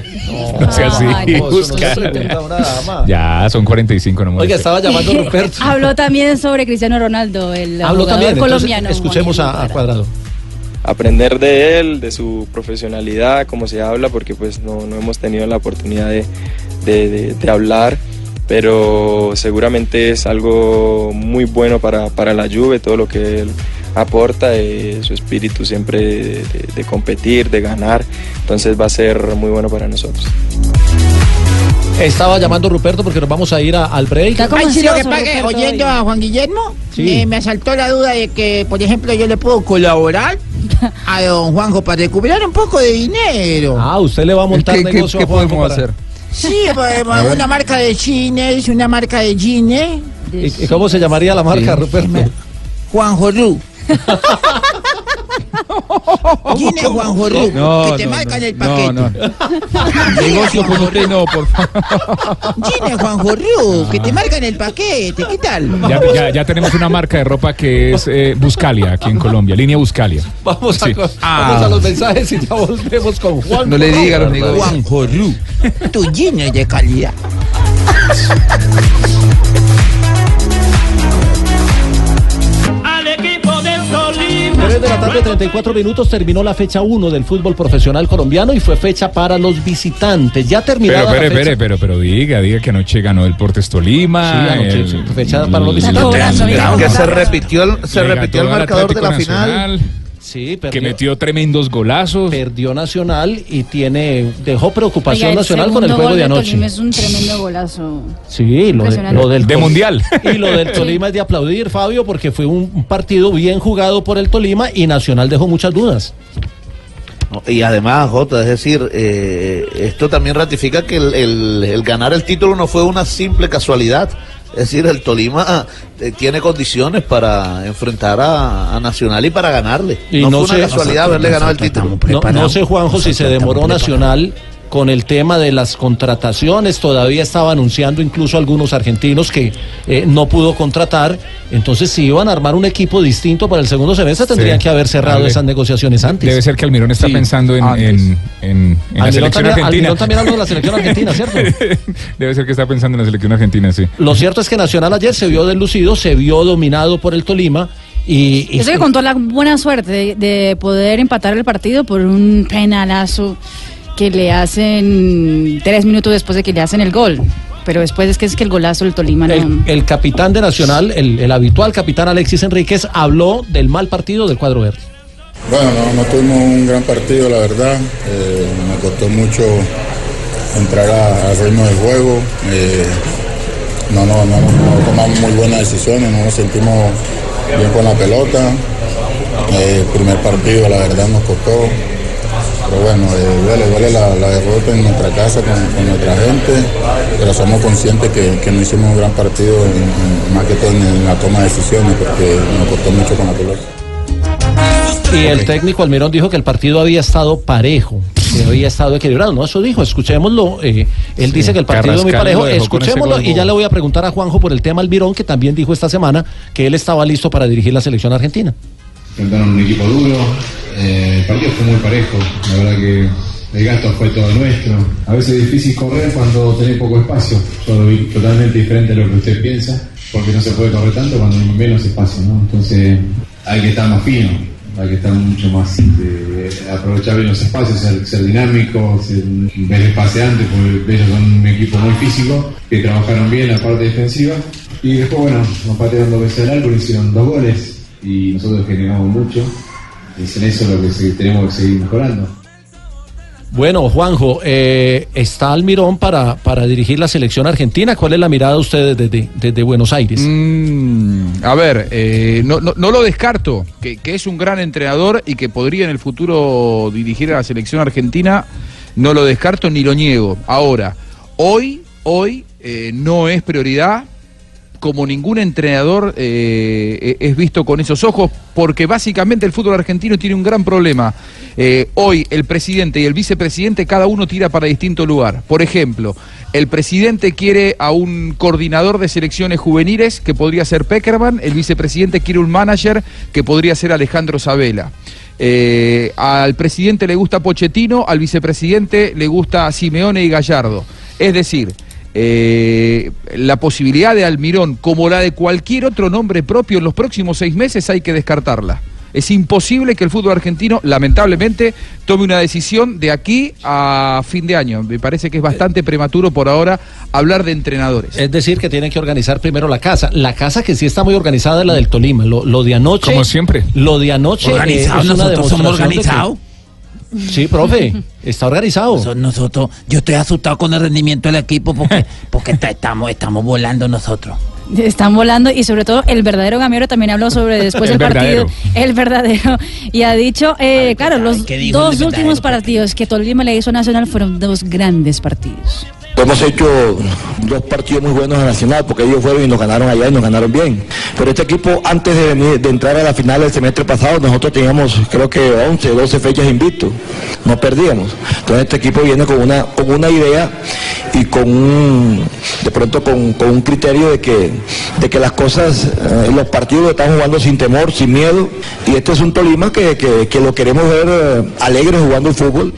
No sea así, no, no Ya, son 45 nomás. Oiga, estaba llamando Ruperto. Habló también sobre Cristiano Ronaldo, el Habló también, entonces colombiano. escuchemos a, a Cuadrado. aprender de él, de su profesionalidad, cómo se habla, porque pues no, no hemos tenido la oportunidad de, de- de- de hablar, pero seguramente es algo muy bueno para, para la Juve, todo lo que él aporta, eh, su espíritu siempre de, de- de competir, de ganar, entonces va a ser muy bueno para nosotros. Estaba llamando Ruperto porque nos vamos a ir a- al break. Ay, sí, lo que que oyendo a Juan Guillermo, Sí. me, me asaltó la duda de que, por ejemplo, yo le puedo colaborar (laughs) a don Juanjo para recuperar un poco de dinero. Ah, usted le va a montar ¿Qué- qué- negocio qué a Juanjo podemos para- hacer? Sí, pues, ver. una marca de jeans, una marca de jeans. ¿Y, cómo se llamaría la marca, Ruperto? Juanjo (laughs) Ru. Jeans Juanjo Ru, No, que te no, marcan no, el no, paquete. no. Negocio con usted no, por favor. Jeans Juanjo Ru, que te marcan el paquete. ¿Qué tal? Ya, ya- ya tenemos una marca de ropa que es eh, Buscalia aquí en Colombia, línea Buscalia. Vamos, a, Sí. Ah. vamos a los mensajes y ya volvemos con Juan. No le diga a los negocios. Juanjo Ru, tu jeans de calidad. 3 de la tarde, 34 minutos, terminó la fecha 1 del fútbol profesional colombiano y fue fecha para los visitantes. Ya Pero, terminada espere, la fecha. espere, pero, pero diga, diga que anoche ganó el Portes Tolima. Sí, anoche, fecha para los visitantes. se repitió el, se repitió el marcador de la final. Sí, que metió tremendos golazos. perdió Nacional y tiene dejó preocupación Oiga, Nacional con el juego gol de anoche. Es un tremendo golazo. Sí, lo, de, lo del De mundial. (laughs) Y lo del Tolima es de aplaudir, Fabio, porque fue un partido bien jugado por el Tolima y Nacional dejó muchas dudas. Y además, Jota, es decir, eh, esto también ratifica que el, el- el ganar el título no fue una simple casualidad. Es decir, el Tolima eh, tiene condiciones para enfrentar a, a Nacional y para ganarle. Y no, no fue una sé- casualidad haberle ganado el título. No, no sé, Juanjo, si se demoró Nacional con el tema de las contrataciones. Todavía estaba anunciando incluso algunos argentinos que eh, no pudo contratar. Entonces, si iban a armar un equipo distinto para el segundo semestre, tendrían Sí. que haber cerrado esas negociaciones antes. Debe ser que Almirón está Sí, pensando en, antes. en, en- en la Almirón selección también- argentina. Almirón también habló de la selección argentina, (laughs) ¿cierto? Debe ser que está pensando en la selección argentina, sí. Lo cierto es que Nacional ayer se vio deslucido, se vio dominado por el Tolima y... y- Eso que contó la buena suerte de, de poder empatar el partido por un penalazo que le hacen tres minutos después de que le hacen el gol. Pero después es que es que el golazo del Tolima no. el, el capitán de Nacional, el, el habitual capitán Alexis Enríquez, habló del mal partido del cuadro verde. Bueno, no, no tuvimos un gran partido, la verdad. Eh, me costó mucho entrar a- al ritmo del juego. Eh, no, no, no, no tomamos muy buenas decisiones, no nos sentimos bien con la pelota. Eh, el primer partido, la verdad, nos costó. Pero bueno, eh, duele, duele la, la derrota en nuestra casa con, con nuestra gente, pero somos conscientes que, que no hicimos un gran partido, en- en- más que todo en, la toma de decisiones, porque nos costó mucho con la pelota. Y el técnico Almirón dijo que el partido había estado parejo, que había estado equilibrado. No, eso dijo, escuchémoslo. eh, él dice que el partido es muy parejo. Escuchémoslo y ya le voy a preguntar a Juanjo por el tema Almirón, que también dijo esta semana que él estaba listo para dirigir la selección argentina. Enfrentaron un equipo duro, eh, el partido fue muy parejo, la verdad que el gasto fue todo nuestro. A veces es difícil correr cuando tenés poco espacio, yo totalmente diferente a lo que usted piensa, porque no se puede correr tanto cuando hay menos espacio, ¿no? Entonces hay que estar más fino, hay que estar mucho más, eh, aprovechar bien los espacios, ser, ser dinámico, ser, ver espaciante, porque ellos son un equipo muy físico, que trabajaron bien la parte defensiva. Y después, bueno, nos patearon dos veces el árbol, hicieron dos goles y nosotros generamos mucho. Es en eso lo que tenemos que seguir mejorando. Bueno, Juanjo, eh, está Almirón para, para dirigir la selección argentina. ¿Cuál es la mirada de ustedes desde, desde Buenos Aires? Mm, a ver, eh, no, no- no lo descarto, que, que es un gran entrenador y que podría en el futuro dirigir a la selección argentina, no lo descarto ni lo niego. Ahora, hoy, hoy eh, no es prioridad, como ningún entrenador eh, es visto con esos ojos, porque básicamente el fútbol argentino tiene un gran problema. Eh, hoy el presidente y el vicepresidente cada uno tira para distinto lugar. Por ejemplo, el presidente quiere a un coordinador de selecciones juveniles que podría ser Peckerman, el vicepresidente quiere un manager que podría ser Alejandro Sabela. Eh, al presidente le gusta Pochettino, al vicepresidente le gusta Simeone y Gallardo. Es decir, eh, la posibilidad de Almirón, como la de cualquier otro nombre propio, en los próximos seis meses hay que descartarla. Es imposible que el fútbol argentino, lamentablemente, tome una decisión de aquí a fin de año. Me parece que es bastante prematuro por ahora hablar de entrenadores. Es decir, que tienen que organizar primero la casa. La casa que sí está muy organizada es la del Tolima. Lo, lo de anoche. Como siempre. Lo de anoche. eh, Organizado, es una nosotros somos demostración de que- organizados. Sí, profe, está organizado. Nosotros, nosotros- yo estoy asustado con el rendimiento del equipo porque, (laughs) porque está- estamos, estamos volando nosotros. Están volando y sobre todo el verdadero Gamero también habló sobre después (laughs) El del partido. El verdadero. Y ha dicho, eh, claro, los ¿qué dijo dos el últimos partidos que Tolima le hizo a Nacional fueron dos grandes partidos. Hemos hecho dos partidos muy buenos a Nacional porque ellos fueron y nos ganaron allá y nos ganaron bien. Pero este equipo, antes de, entrar a la final del semestre pasado, nosotros teníamos creo que 11, 12 fechas invictos. No perdíamos. Entonces este equipo viene con una, con una idea y con un, de pronto con, con un criterio de que, de que las cosas, eh, los partidos están jugando sin temor, sin miedo. Y este es un Tolima que, que- que lo queremos ver eh, alegre jugando el fútbol.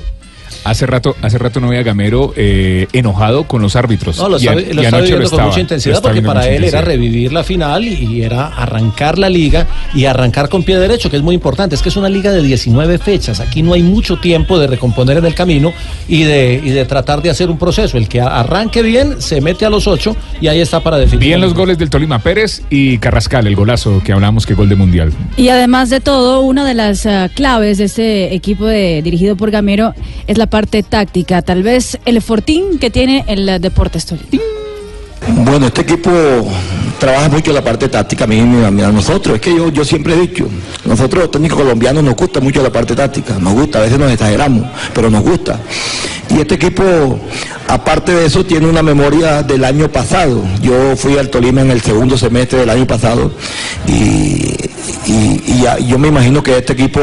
Hace rato, hace rato no veía a Gamero eh, enojado con los árbitros. No, lo Y a- lo y está anoche viviendo con estaba, mucha lo intensidad porque para él era revivir la final y era arrancar la liga y arrancar con pie derecho, que es muy importante. Es que es una liga de 19 fechas. Aquí no hay mucho tiempo de recomponer en el camino y de, y de tratar de hacer un proceso. El que arranque bien se mete a los 8 y ahí está para definir. Bien los goles del Tolima Pérez y Carrascal, el golazo que hablamos que gol de mundial. Y además de todo, una de las ah, claves de este equipo de, dirigido por Gamero es la parte táctica. Tal vez el fortín que tiene el Deportes Tolima. Bueno, este equipo trabaja mucho la parte táctica a mí a, nosotros. Es que yo, yo siempre he dicho, nosotros los técnicos colombianos nos gusta mucho la parte táctica, nos gusta, a veces nos exageramos, pero nos gusta. Y este equipo, aparte de eso, tiene una memoria del año pasado. Yo fui al Tolima en el segundo semestre del año pasado y, yo me imagino que este equipo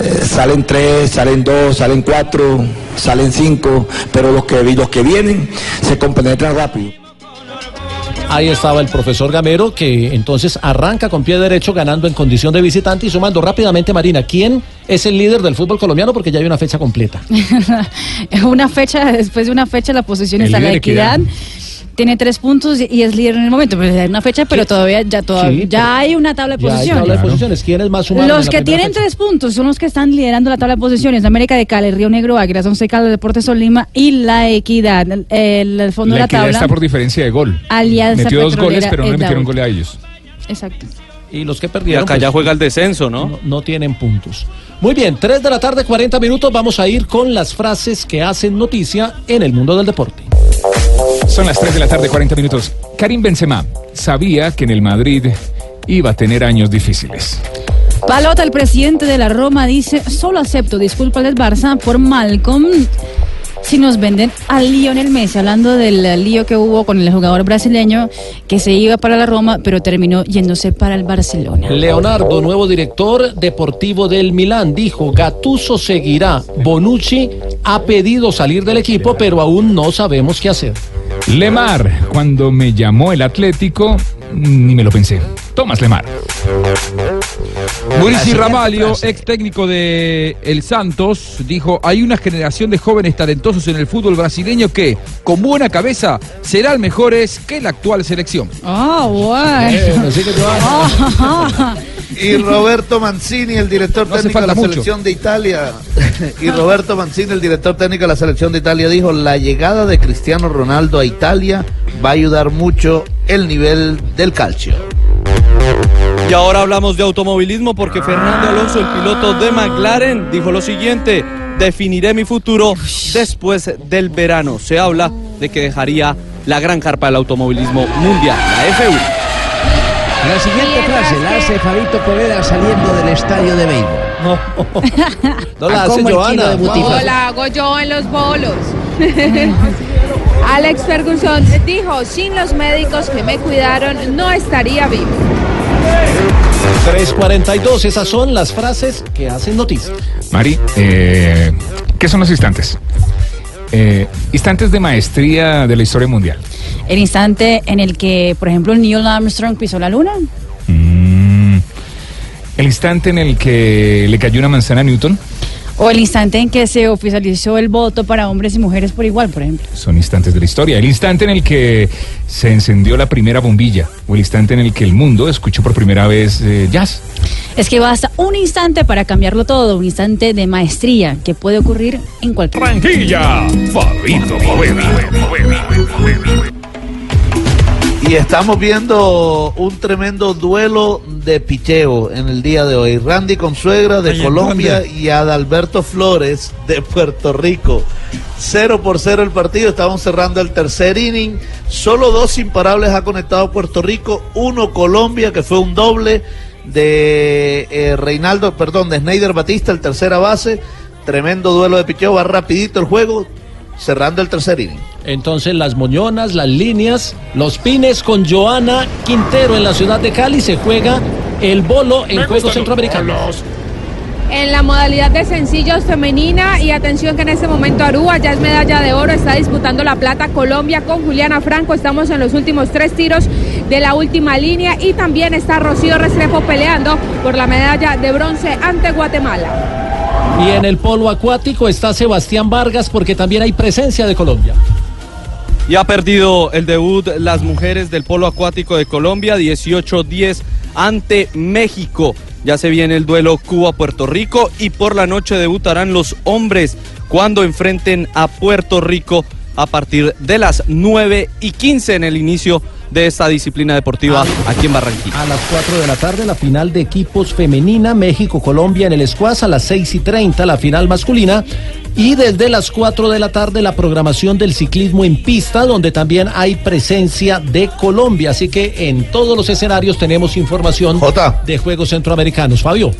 eh, salen tres, salen dos, salen cuatro, salen cinco, pero los que, los que vienen se compenetran rápido. Ahí estaba el profesor Gamero que entonces arranca con pie derecho ganando en condición de visitante y sumando rápidamente Marina. ¿Quién es el líder del fútbol colombiano? Porque ya hay una fecha completa. (laughs) una fecha, después de una fecha, la posición El está la. Equidad. Tiene tres puntos y es líder en el momento. Pero hay una fecha, pero todavía ya, todavía, Sí, ya pero- hay una tabla de posiciones. tabla de posiciones. ¿Quién es más? Los que tienen tres puntos son los que están liderando la tabla de posiciones. América de Cali, Río Negro, Águilas, Once Caldas, Deportes Tolima y La Equidad. El, el fondo La de la equidad tabla. está por diferencia de gol. Alianza Metió dos goles, pero no le metieron gol a ellos. Exacto. Y los que perdieron. acá ya pues, juega el descenso, ¿no? no, no tienen puntos. Muy bien, 3 de la tarde, 40 minutos. Vamos a ir con las frases que hacen noticia en el mundo del deporte. Son las 3 de la tarde, 40 minutos. Karim Benzema sabía que en el Madrid iba a tener años difíciles. Palota, el presidente de la Roma, dice, solo acepto disculpas del Barça por Malcolm si nos venden a Lionel Messi, hablando del lío que hubo con el jugador brasileño que se iba para la Roma, pero terminó yéndose para el Barcelona. Leonardo, nuevo director deportivo del Milán, dijo, Gattuso seguirá. Bonucci ha pedido salir del equipo, pero aún no sabemos qué hacer. Lemar, cuando me llamó el Atlético, ni me lo pensé. Tomás Lemar. Mauricio Ramalho, ex técnico de El Santos, dijo, hay una generación de jóvenes talentosos en el fútbol brasileño que, con buena cabeza, serán mejores que la actual selección. Ah, bueno. Ah, Y Roberto Mancini, el director No técnico de la mucho. selección de Italia. Y Roberto Mancini, el director técnico de la selección de Italia, dijo: La llegada de Cristiano Ronaldo a Italia va a ayudar mucho el nivel del calcio. Y ahora hablamos de automovilismo porque Fernando Alonso, el piloto de McLaren, dijo lo siguiente. definiré mi futuro después del verano. Se habla de que dejaría la gran carpa del automovilismo mundial, la F1. La siguiente frase la hace Fabito Poveda saliendo del estadio de béisbol. No, (laughs) no la ¿A hace Joana. kilo de O butifarra? la hago yo en los bolos. (laughs) Alex Ferguson dijo, sin los médicos que me cuidaron no estaría vivo. 342, esas son las frases que hacen noticia. Mari, eh, ¿qué son los instantes? Eh, instantes de maestría de la historia mundial. El instante en el que, por ejemplo, Neil Armstrong pisó la luna. Mm. El instante en el que le cayó una manzana a Newton. O el instante en que se oficializó el voto para hombres y mujeres por igual, por ejemplo. Son instantes de la historia. El instante en el que se encendió la primera bombilla. O el instante en el que el mundo escuchó por primera vez eh, jazz. Es que basta un instante para cambiarlo todo, un instante de maestría que puede ocurrir en cualquier Barranquilla, Fabito Y estamos viendo un tremendo duelo de picheo en el día de hoy. Randy Consuegra de Ay, ¿en Colombia dónde? y Adalberto Flores de Puerto Rico. Cero por cero el partido, estamos cerrando el tercer inning. Solo dos imparables ha conectado Puerto Rico, uno Colombia, que fue un doble de eh, Reinaldo, perdón, de Snyder Batista, el tercera base. Tremendo duelo de picheo, va rapidito el juego, cerrando el tercer inning. Entonces las moñonas, las líneas, los pines con Joana Quintero en la ciudad de Cali se juega el bolo en Juegos Centroamericanos. En la modalidad de sencillos femenina y atención que en este momento Aruba ya es medalla de oro, está disputando la plata Colombia con Juliana Franco, estamos en los últimos tres tiros de la última línea y también está Rocío Restrepo peleando por la medalla de bronce ante Guatemala. Y en el polo acuático está Sebastián Vargas porque también hay presencia de Colombia. Y ha perdido el debut las mujeres del polo acuático de Colombia, 18-10 ante México. Ya se viene el duelo Cuba-Puerto Rico y por la noche debutarán los hombres cuando enfrenten a Puerto Rico a partir de las 9 y 15 en el inicio de esta disciplina deportiva aquí en Barranquilla. A las 4 de la tarde la final de equipos femenina México-Colombia en el Squash, a las 6 y 30 la final masculina y desde las 4 de la tarde la programación del ciclismo en pista donde también hay presencia de Colombia, así que en todos los escenarios tenemos información de Juegos Centroamericanos. Fabio.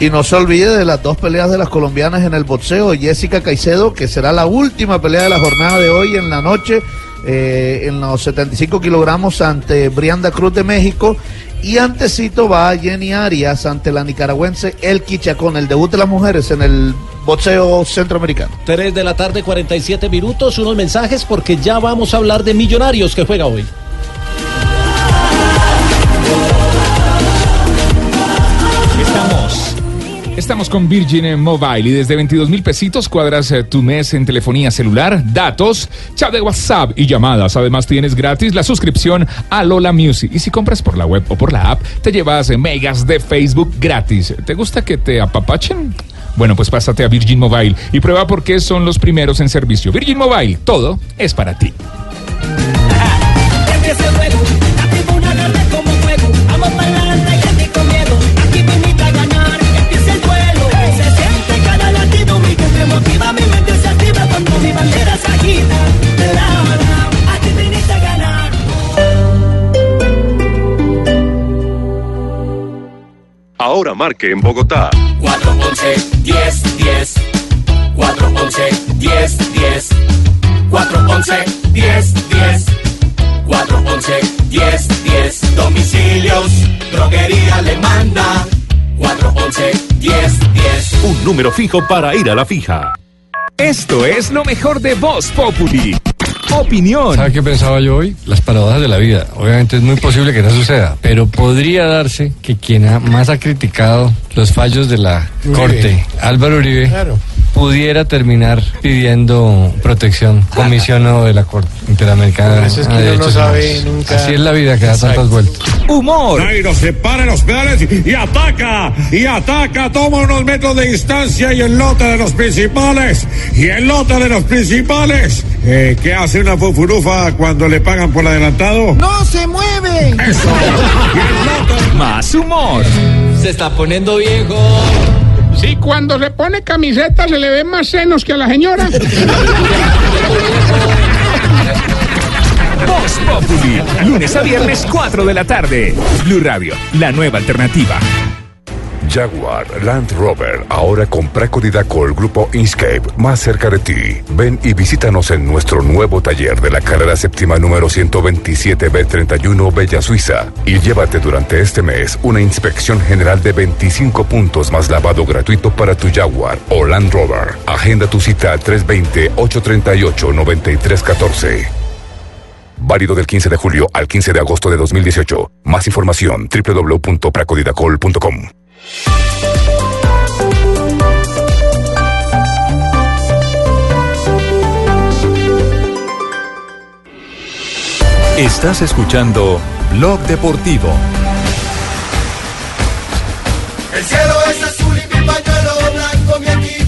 Y no se olvide de las dos peleas de las colombianas en el boxeo. Jessica Caicedo, que será la última pelea de la jornada de hoy en la noche, eh, en los 75 kilogramos ante Brianda Cruz de México. Y antecito va Jenny Arias ante la nicaragüense Elki Chacón, el debut de las mujeres en el boxeo centroamericano. 3 de la tarde, 47 minutos, unos mensajes porque ya vamos a hablar de Millonarios que juega hoy. Estamos con Virgin Mobile y desde 22 mil pesitos cuadras eh, tu mes en telefonía celular, datos, chat de WhatsApp y llamadas. Además tienes gratis la suscripción a Lola Music. Y si compras por la web o por la app, te llevas megas de Facebook gratis. ¿Te gusta que te apapachen? Bueno, pues pásate a Virgin Mobile y prueba por qué son los primeros en servicio. Virgin Mobile, todo es para ti. Ahora marque en Bogotá 411 10 10 411 10 10 411 10 10 411 10 10 Domicilios, droguería le manda 411 10 10 Un número fijo para ir a la fija. Esto es lo mejor de Voz Populi. Opinión. ¿Sabe qué pensaba yo hoy? Las paradojas de la vida. Obviamente es muy posible que no suceda, pero podría darse que quien más ha criticado los fallos de la Uribe. Corte, Álvaro Uribe, Claro. pudiera terminar pidiendo protección, (laughs) comisionado de la Corte Interamericana. Eso es que de no sabe nunca- Así es la vida que da tantas vueltas. Humor. Jairo se para en los pedales y ataca, y ataca, toma unos metros de distancia y el lote de los principales, y el lote de los principales. Eh, ¿Qué hace una fufurufa cuando le pagan por adelantado? ¡No se mueve! (laughs) Más humor. Se está poniendo viejo. Y cuando se pone camiseta se le ven más senos que a la señora. Voz Populi, lunes a viernes 4 de la tarde. Blue Radio, la nueva alternativa. Jaguar Land Rover, ahora con Praco Didacol Grupo Inscape, más cerca de ti. Ven y visítanos en nuestro nuevo taller de la carrera séptima número 127B31 Bella Suiza. Y llévate durante este mes una inspección general de 25 puntos más lavado gratuito para tu Jaguar o Land Rover. Agenda tu cita al 320-838-9314. Válido del 15 de julio al 15 de agosto de 2018. Más información www.pracodidacol.com. Estás escuchando Blog Deportivo. El cielo es azul y mi pañuelo blanco, mi equipo,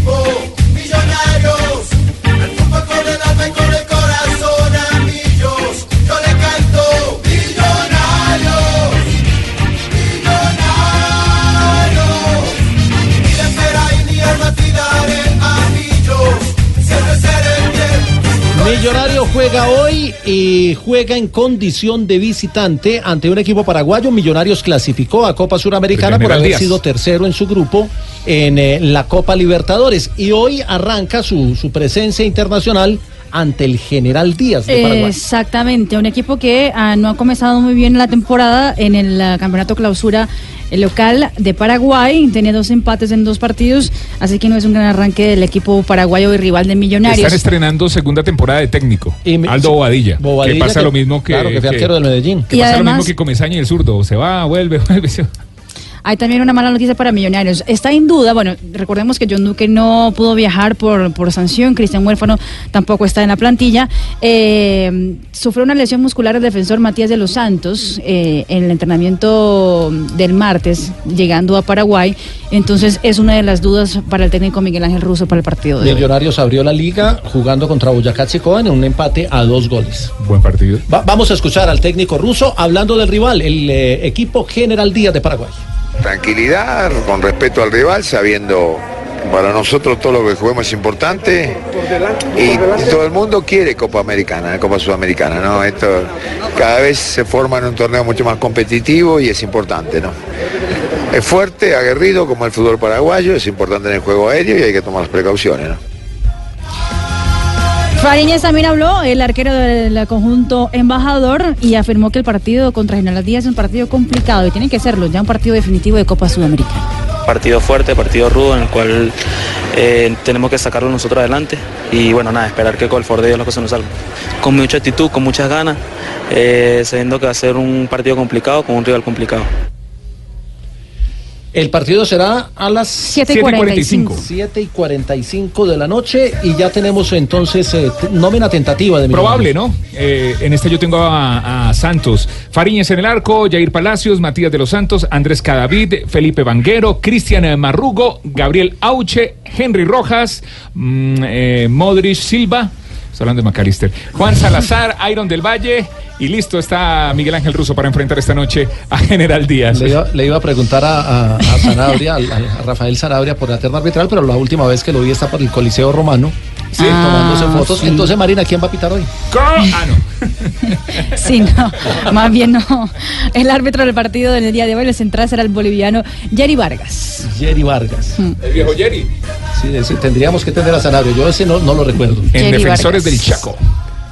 Millonario juega hoy y juega en condición de visitante ante un equipo paraguayo. Millonarios clasificó a Copa Suramericana por haber Díaz. sido tercero en su grupo en eh, la Copa Libertadores. Y hoy arranca su, su presencia internacional ante el General Díaz de Paraguay. Exactamente, un equipo que ah, no ha comenzado muy bien la temporada en el ah, campeonato clausura eh, local de Paraguay, tiene dos empates en dos partidos, así que no es un gran arranque del equipo paraguayo y rival de Millonarios. Están estrenando segunda temporada de técnico. Aldo Bobadilla. Bobadilla que pasa que- lo mismo que. claro, que fue arquero del Medellín. Que Y pasa lo además- mismo que Comesaña y el zurdo. Se va, vuelve, (laughs) vuelve. se va. Hay también una mala noticia para Millonarios. Está en duda, bueno, recordemos que John Duque no pudo viajar por, por sanción, Cristian Huérfano tampoco está en la plantilla. Eh, sufrió una lesión muscular el defensor Matías de los Santos eh, en el entrenamiento del martes, llegando a Paraguay. Entonces es una de las dudas para el técnico Miguel Ángel Russo para el partido de hoy. Millonarios abrió la liga jugando contra Boyacá Chico en un empate a dos goles. Buen partido. Va- vamos a escuchar al técnico ruso hablando del rival, el eh, equipo General Díaz de Paraguay. Tranquilidad, con respeto al rival, sabiendo para nosotros todo lo que juguemos es importante y todo el mundo quiere Copa Americana, Copa Sudamericana, ¿no? Esto cada vez se forma en un torneo mucho más competitivo y es importante, ¿no? Es fuerte, aguerrido como el fútbol paraguayo, es importante en el juego aéreo y hay que tomar las precauciones. Fariñez también habló, el arquero del conjunto embajador, y afirmó que el partido contra General Díaz es un partido complicado y tiene que serlo, ya un partido definitivo de Copa Sudamericana. partido fuerte, partido rudo, en el cual eh, tenemos que sacarlo nosotros adelante y bueno, nada, esperar que con el favor de Dios las cosas nos salgan. Con mucha actitud, con muchas ganas, eh, sabiendo que va a ser un partido complicado con un rival complicado. El partido será a las 7 y 45. 7 y 45 de la noche y ya tenemos entonces eh, nómina tentativa de Probable, ¿no? Eh, en este yo tengo a, a Santos. Fariñez en el arco, Jair Palacios, Matías de los Santos, Andrés Cadavid, Felipe Vanguero, Cristian Marrugo, Gabriel Auche, Henry Rojas, mm, eh, Modric Silva. Hablando de Macalister. Juan Salazar, Iron del Valle. Y listo está Miguel Ángel Russo para enfrentar esta noche a General Díaz. Le iba, le iba a preguntar a, a- a Sanabria, al- a Rafael Sanabria por la terna arbitral, pero la última vez que lo vi está por el Coliseo Romano, Sí. tomándose Ah, fotos. sí. Entonces, Marina, ¿quién va a pitar hoy? Ah, no. (laughs) Sí, no, más bien no. El árbitro del partido del día de hoy, el central, será el boliviano Jerry Vargas. Jerry Vargas. El viejo Jerry. Sí, ese tendríamos que tener a Sanabria. Yo ese no, no lo recuerdo. En Jerry Defensores Vargas. del Chaco.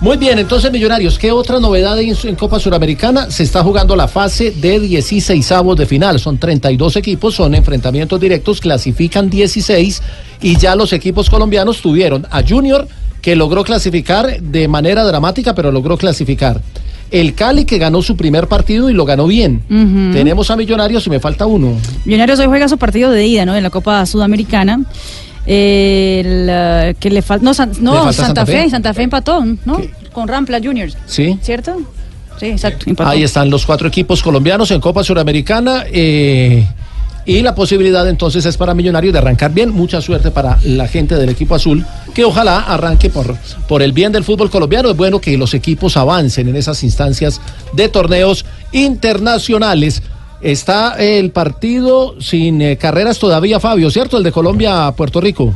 Muy bien, entonces Millonarios, ¿qué otra novedad en, Copa Suramericana? Se está jugando la fase de 16 avos de final. Son 32 equipos, son enfrentamientos directos, clasifican 16 y ya los equipos colombianos tuvieron a Junior que logró clasificar de manera dramática, pero logró clasificar. El Cali que ganó su primer partido y lo ganó bien. Tenemos a Millonarios y me falta uno. Millonarios hoy juega su partido de ida, ¿no? En la Copa Sudamericana. El, eh, que le falta. No, San- no, Le falta Santa, Santa Fe. Fe. Santa Fe empató, ¿no? Con Rampla Juniors. Sí. ¿Cierto? Sí, exacto. empató. Ahí están los cuatro equipos colombianos en Copa Suramericana. eh, y la posibilidad entonces es para Millonarios de arrancar bien. Mucha suerte para la gente del equipo azul, que ojalá arranque por, por el bien del fútbol colombiano. Es bueno que los equipos avancen en esas instancias de torneos internacionales. Está el partido sin eh, carreras todavía, Fabio, ¿cierto? El de Colombia a Puerto Rico.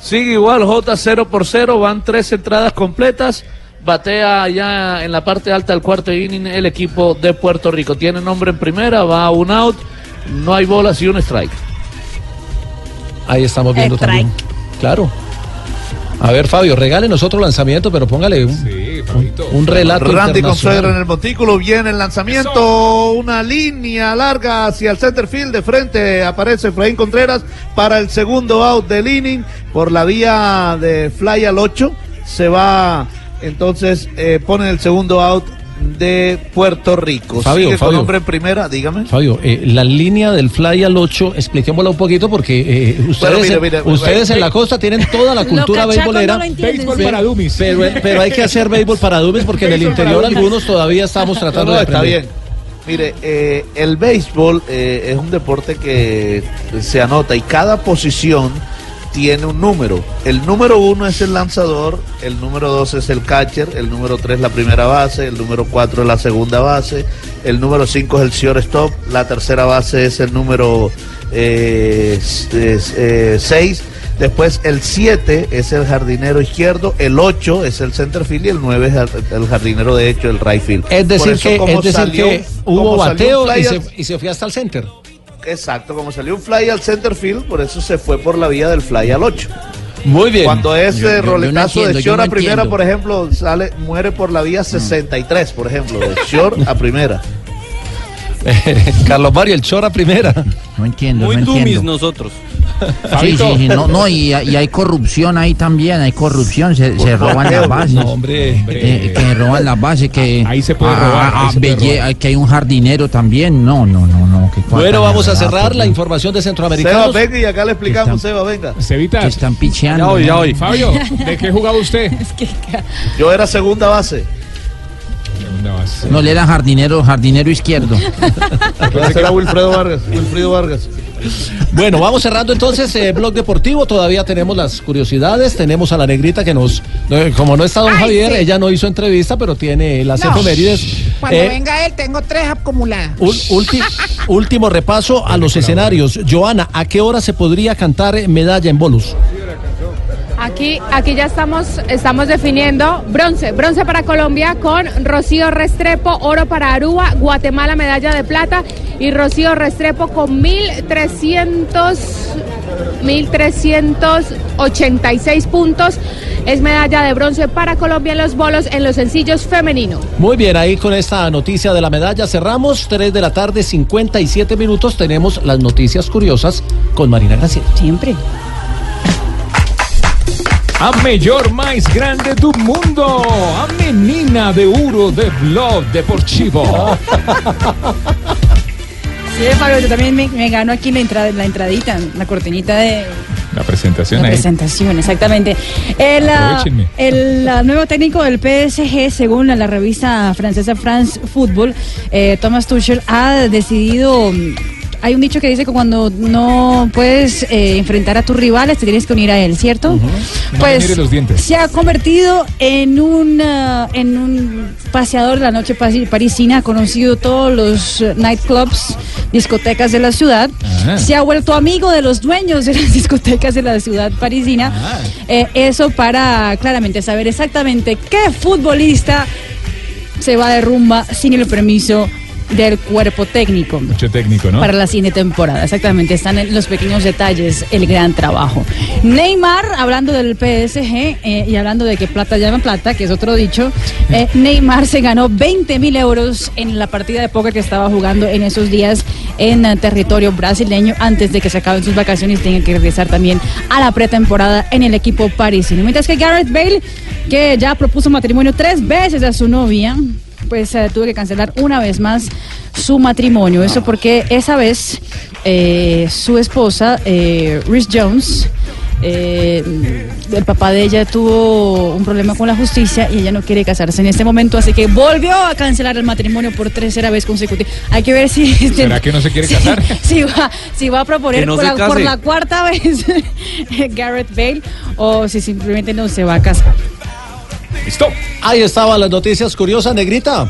Sigue igual, J 0 por 0, van tres entradas completas. Batea ya en la parte alta del cuarto inning el equipo de Puerto Rico. Tiene nombre en primera, va a un out, no hay bolas y un strike. Ahí estamos viendo también. Claro. A ver, Fabio, regálenos otro lanzamiento, pero póngale un, un, un relato. Randy. Consuegra en el montículo, viene el lanzamiento, una línea larga hacia el center field, de frente aparece Efraín Contreras para el segundo out del inning por la vía de fly al 8, se va, entonces eh, pone el segundo out de Puerto Rico. Fabio, Sigue con Fabio. hombre en primera, dígame. Fabio, eh, la línea del fly al 8, expliquémosla un poquito porque eh, ustedes, mira, en- mira, ustedes mira, en la costa tienen toda la cultura beisbolera. no Béisbol sí. para dummies. Pero, pero hay que hacer béisbol para dummies porque en el interior algunos todavía estamos tratando No, no, de está aprender. bien. Mire, eh, el béisbol eh, es un deporte que se anota y cada posición tiene un número. El número uno es el lanzador, el número dos es el catcher, el número tres la primera base, el número cuatro es la segunda base, el número cinco es el shortstop, la tercera base es el número eh, es, eh, seis. Después el 7 es el jardinero izquierdo, el 8 es el center field y el 9 es el- jardinero derecho, el right field. Es decir, eso, que, como es decir salió- que hubo salió bateo y se, y se fue hasta el center. Exacto, como salió un fly al center field, por eso se fue por la vía del fly al 8. Muy bien. Cuando ese Yo- yo- yo no roletazo entiendo, de short no a primera, entiendo. por ejemplo, sale, muere por la vía 63, por ejemplo, de short a primera. (laughs) Carlos Mario, el Chora primera. No entiendo, Muy no dummies entiendo. nosotros. Sí, sí, sí, no, no, y, y hay corrupción ahí también, hay corrupción, se, se roban las bases. No, hombre. Eh, que roban las bases, que Ahí se puede ah, robar, ah, ahí se puede belle- robar. que hay un jardinero también. No, no, no, no. que Bueno, vamos a cerrar verdad, la información de Seba, centroamericanos. venga y acá le explicamos, Seba, venga. Cevitas. que están picheando. Ya voy, ya voy. Fabio, (laughs) ¿de qué jugaba usted? (laughs) Yo era segunda base. No, le era jardinero, jardinero izquierdo. (laughs) Ese era Wilfredo Vargas. Wilfredo Vargas. Bueno, vamos cerrando entonces eh, blog deportivo. Todavía tenemos las curiosidades. Tenemos a la negrita que nos, no, como no está don Ay, Javier, sí. ella no hizo entrevista, pero tiene las No. efemérides. Cuando Eh, venga él, tengo tres acumuladas. ulti- último repaso a los escenarios. Joana, ¿a qué hora se podría cantar eh, medalla en bolos? Aquí, aquí ya estamos, estamos definiendo bronce, bronce para Colombia con Rocío Restrepo, oro para Aruba, Guatemala medalla de plata y Rocío Restrepo con 1300 1386 puntos. Es medalla de bronce para Colombia en los bolos en los sencillos femenino. Muy bien, ahí con esta noticia de la medalla cerramos. 3 de la tarde, 57 minutos. Tenemos las noticias curiosas con Marina Graciela. Siempre. A melhor mais grande do mundo, a menina de ouro de Blog Deportivo. Sí, Fabio, yo también me, me gano aquí la, entrada, la entradita, la cortinita de La presentación la ahí. presentación, exactamente. El, ah, el ah, nuevo técnico del PSG, según la, la revista francesa France Football, eh, Thomas Tuchel, ha decidido... Hay un dicho que dice que cuando no puedes eh, enfrentar a tus rivales, te tienes que unir a él, ¿cierto? Me Pues los se ha convertido en un, ah, en un paseador de la noche parisina, ha conocido todos los eh, nightclubs, discotecas de la ciudad, se ha vuelto amigo de los dueños de las (laughs) discotecas de la ciudad parisina. Eh, eso para claramente saber exactamente qué futbolista se va de rumba sin el permiso del cuerpo técnico Mucho técnico, ¿no? para la siguiente temporada. Exactamente, están en los pequeños detalles, el gran trabajo. Neymar, hablando del PSG eh, y hablando de que plata llama plata, que es otro dicho, eh, Neymar se ganó 20 mil euros en la partida de póker que estaba jugando en esos días en eh, territorio brasileño antes de que se acaben sus vacaciones y tenga que regresar también a la pretemporada en el equipo parisino. Mientras que Gareth Bale, que ya propuso matrimonio tres veces a su novia, pues eh, tuve que cancelar una vez más su matrimonio. Eso porque esa vez eh, su esposa, eh, Rhys Jones, eh, el papá de ella tuvo un problema con la justicia y ella no quiere casarse en este momento, así que volvió a cancelar el matrimonio por tercera vez consecutiva. Hay que ver si... (laughs) ¿Será que no se quiere (laughs) casar? (laughs) si, va, si va a proponer no por, la, por la cuarta vez Garrett Bale o si simplemente no se va a casar. Listo. Ahí estaban las noticias curiosas, negrita.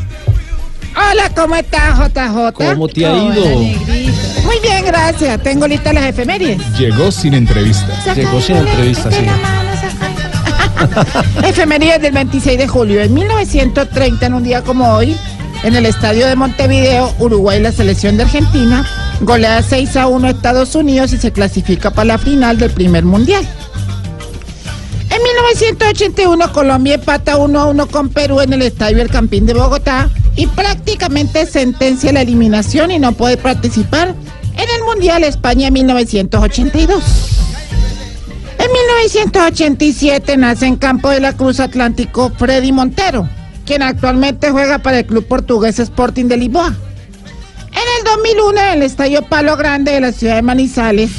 Hola, ¿cómo está, JJ? ¿Cómo te ha ido? Muy bien, gracias. Tengo listas las efemérides. Llegó sin entrevista. Llegó sin entrevista, sí. (laughs) Efemérides del 26 de julio. En 1930, en un día como hoy, en el estadio de Montevideo, Uruguay, la selección de Argentina, golea 6 a 1 a Estados Unidos y se clasifica para la final del primer mundial. En 1981, Colombia empata 1 a 1 con Perú en el estadio El Campín de Bogotá y prácticamente sentencia la eliminación y no puede participar en el Mundial España 1982. En 1987 nace en Campo de la Cruz Atlántico Freddy Montero, quien actualmente juega para el club portugués Sporting de Lisboa. En el 2001, en el Estadio Palo Grande de la ciudad de Manizales,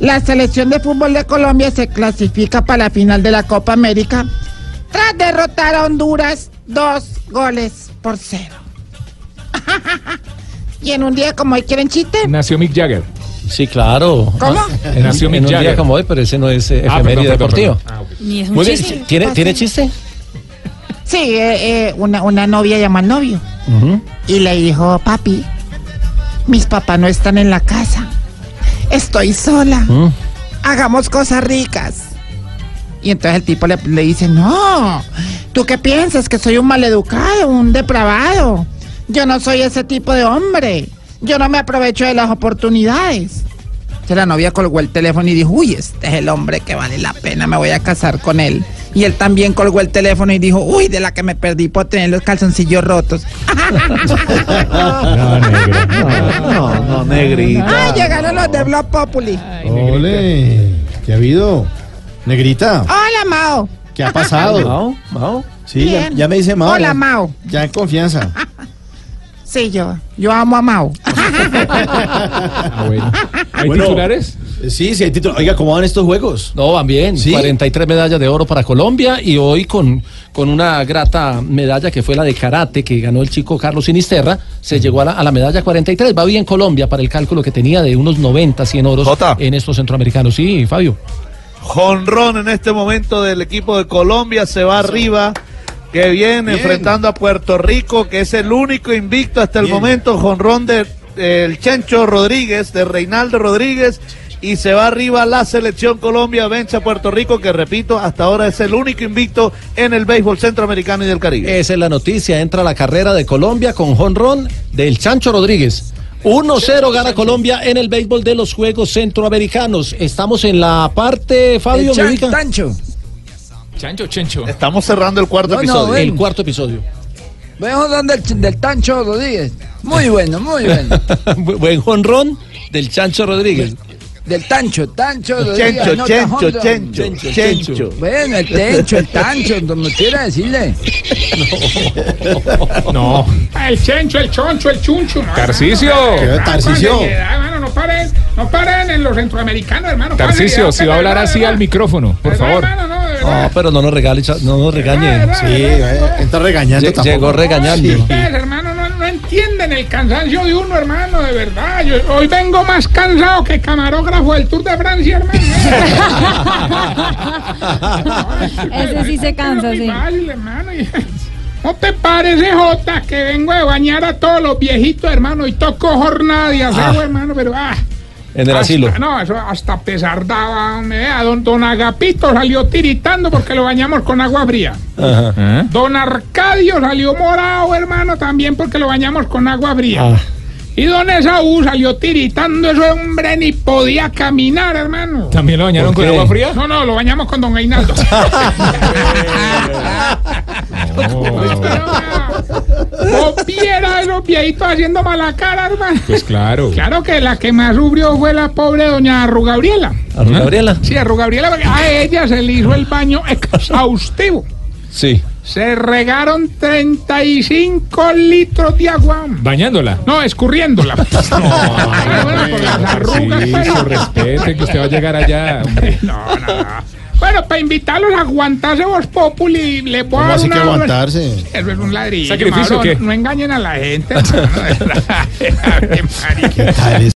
la selección de fútbol de Colombia se clasifica para la final de la Copa América tras derrotar a Honduras dos goles por cero. (laughs) y en un día como hoy, ¿quieren chiste? Nació Mick Jagger. Sí, claro. ¿Cómo? Nació en Mick un día Jagger. como hoy, pero ese no es eh, Ah, efeméride perdón, perdón, deportivo. perdón. Ah, ok. Ni es un Muy bien, chiste. ¿tiene, ¿tiene chiste? Sí, eh, eh, una, una novia llama al novio y le dijo, papi, mis papás no están en la casa. Estoy sola. Mm. Hagamos cosas ricas. Y entonces el tipo le, le dice, no, ¿tú qué piensas? Que soy un maleducado, un depravado. Yo no soy ese tipo de hombre. Yo no me aprovecho de las oportunidades. Entonces la novia colgó el teléfono y dijo, uy, este es el hombre que vale la pena, me voy a casar con él. Y él también colgó el teléfono y dijo, uy, de la que me perdí por tener los calzoncillos rotos. No, negra. No, no, negrita. ¡Ay, llegaron los de Blog Populi! Ole, ¿qué ha habido? Negrita, Hola, Mao. ¿qué ha pasado? Mao, Mao. Sí, ya, me dice Mao. Hola, ya- Mao. Ya en confianza. Sí, yo. Yo amo a Mao. (laughs) Ah, bueno. ¿Hay Bueno, titulares? Sí, sí hay título. Oiga, ¿cómo van estos juegos? No, van bien. ¿Sí? 43 medallas de oro para Colombia y hoy con, con una grata medalla que fue la de karate que ganó el chico Carlos Sinisterra, se llegó a la, a la medalla 43. Va bien Colombia para el cálculo que tenía de unos 90, 100 oros Jota. en estos centroamericanos. Sí, Fabio. Jonrón en este momento del equipo de Colombia se va arriba. Que viene Bien. enfrentando a Puerto Rico, que es el único invicto hasta el Bien. momento. Jonrón de el Chencho Rodríguez, de Reinaldo Rodríguez. Y se va arriba la selección Colombia, vence a Puerto Rico, que repito, hasta ahora es el único invicto en el béisbol centroamericano y del Caribe. Esa es la noticia. Entra la carrera de Colombia con jonrón del Chancho Rodríguez. 1-0 gana Colombia en el béisbol de los Juegos Centroamericanos. Estamos en la parte, Fabio. Tancho. Chancho, Chencho. Estamos cerrando el cuarto No, episodio. El cuarto episodio. Vemos donde del, del Tancho Rodríguez. Muy (laughs) bueno, muy bueno. Bu- (laughs) Buen jonrón del Chancho Rodríguez. Del Tancho, Tancho Chencho, anota Chencho. Chencho, Chencho, Chencho. Bueno, el Tencho, el Tancho, como quiera decirle. No. El chencho, el choncho, el chuncho. No, Tarcisio. hermano, ¿Qué, no, no, no paren, no paren en los centroamericanos, hermano. seriedad, si va a hablar así al micrófono, por favor. hermano, no. No, pero no nos regale, no nos regañe. Sí, eh, está regañando. Llegó regañando. Hermano, no, no entienden el cansancio de uno, hermano, de verdad. Yo hoy vengo más cansado que camarógrafo del Tour de Francia, hermano. (laughs) Ese sí se cansa, sí. fácil, hermano. ¿No te parece, Jota, que vengo de bañar a todos los viejitos, hermano, y toco jornada de aseo, Ah. hermano, pero ah. En el hasta- asilo. No, eso hasta pesar daba, vea, don, don Agapito salió tiritando porque lo bañamos con agua fría. Ajá. Don Arcadio salió morado, hermano, también porque lo bañamos con agua fría. Ah. Y don Esaú salió tiritando, ese hombre ni podía caminar, hermano. ¿También lo bañaron ¿Por con agua fría? No, no, lo bañamos con don Reinaldo. ¿Vos viera a esos viejitos haciendo mala cara, hermano? Pues claro. Claro que la que más sufrió fue la pobre doña Arru Gabriela. ¿A Ru- Gabriela? Sí, Arru Gabriela, porque a ella se le hizo el baño exhaustivo. Sí. Se regaron 35 litros de agua. Bañándola. No, escurriéndola. (laughs) Ay, bueno, por las arrugas, Sí, pero- su respete, que usted va a llegar allá. hombre. (laughs) No, no, no. Bueno, para invitarlos a aguantarse vos Populi, le voy a ¿Cómo dar así que una- aguantarse? Eso es un ladrillo. ¿Sacrificio Mauro, qué? No, no engañen a la gente. (laughs) hermano, de verdad. Ave María. ¿Qué tal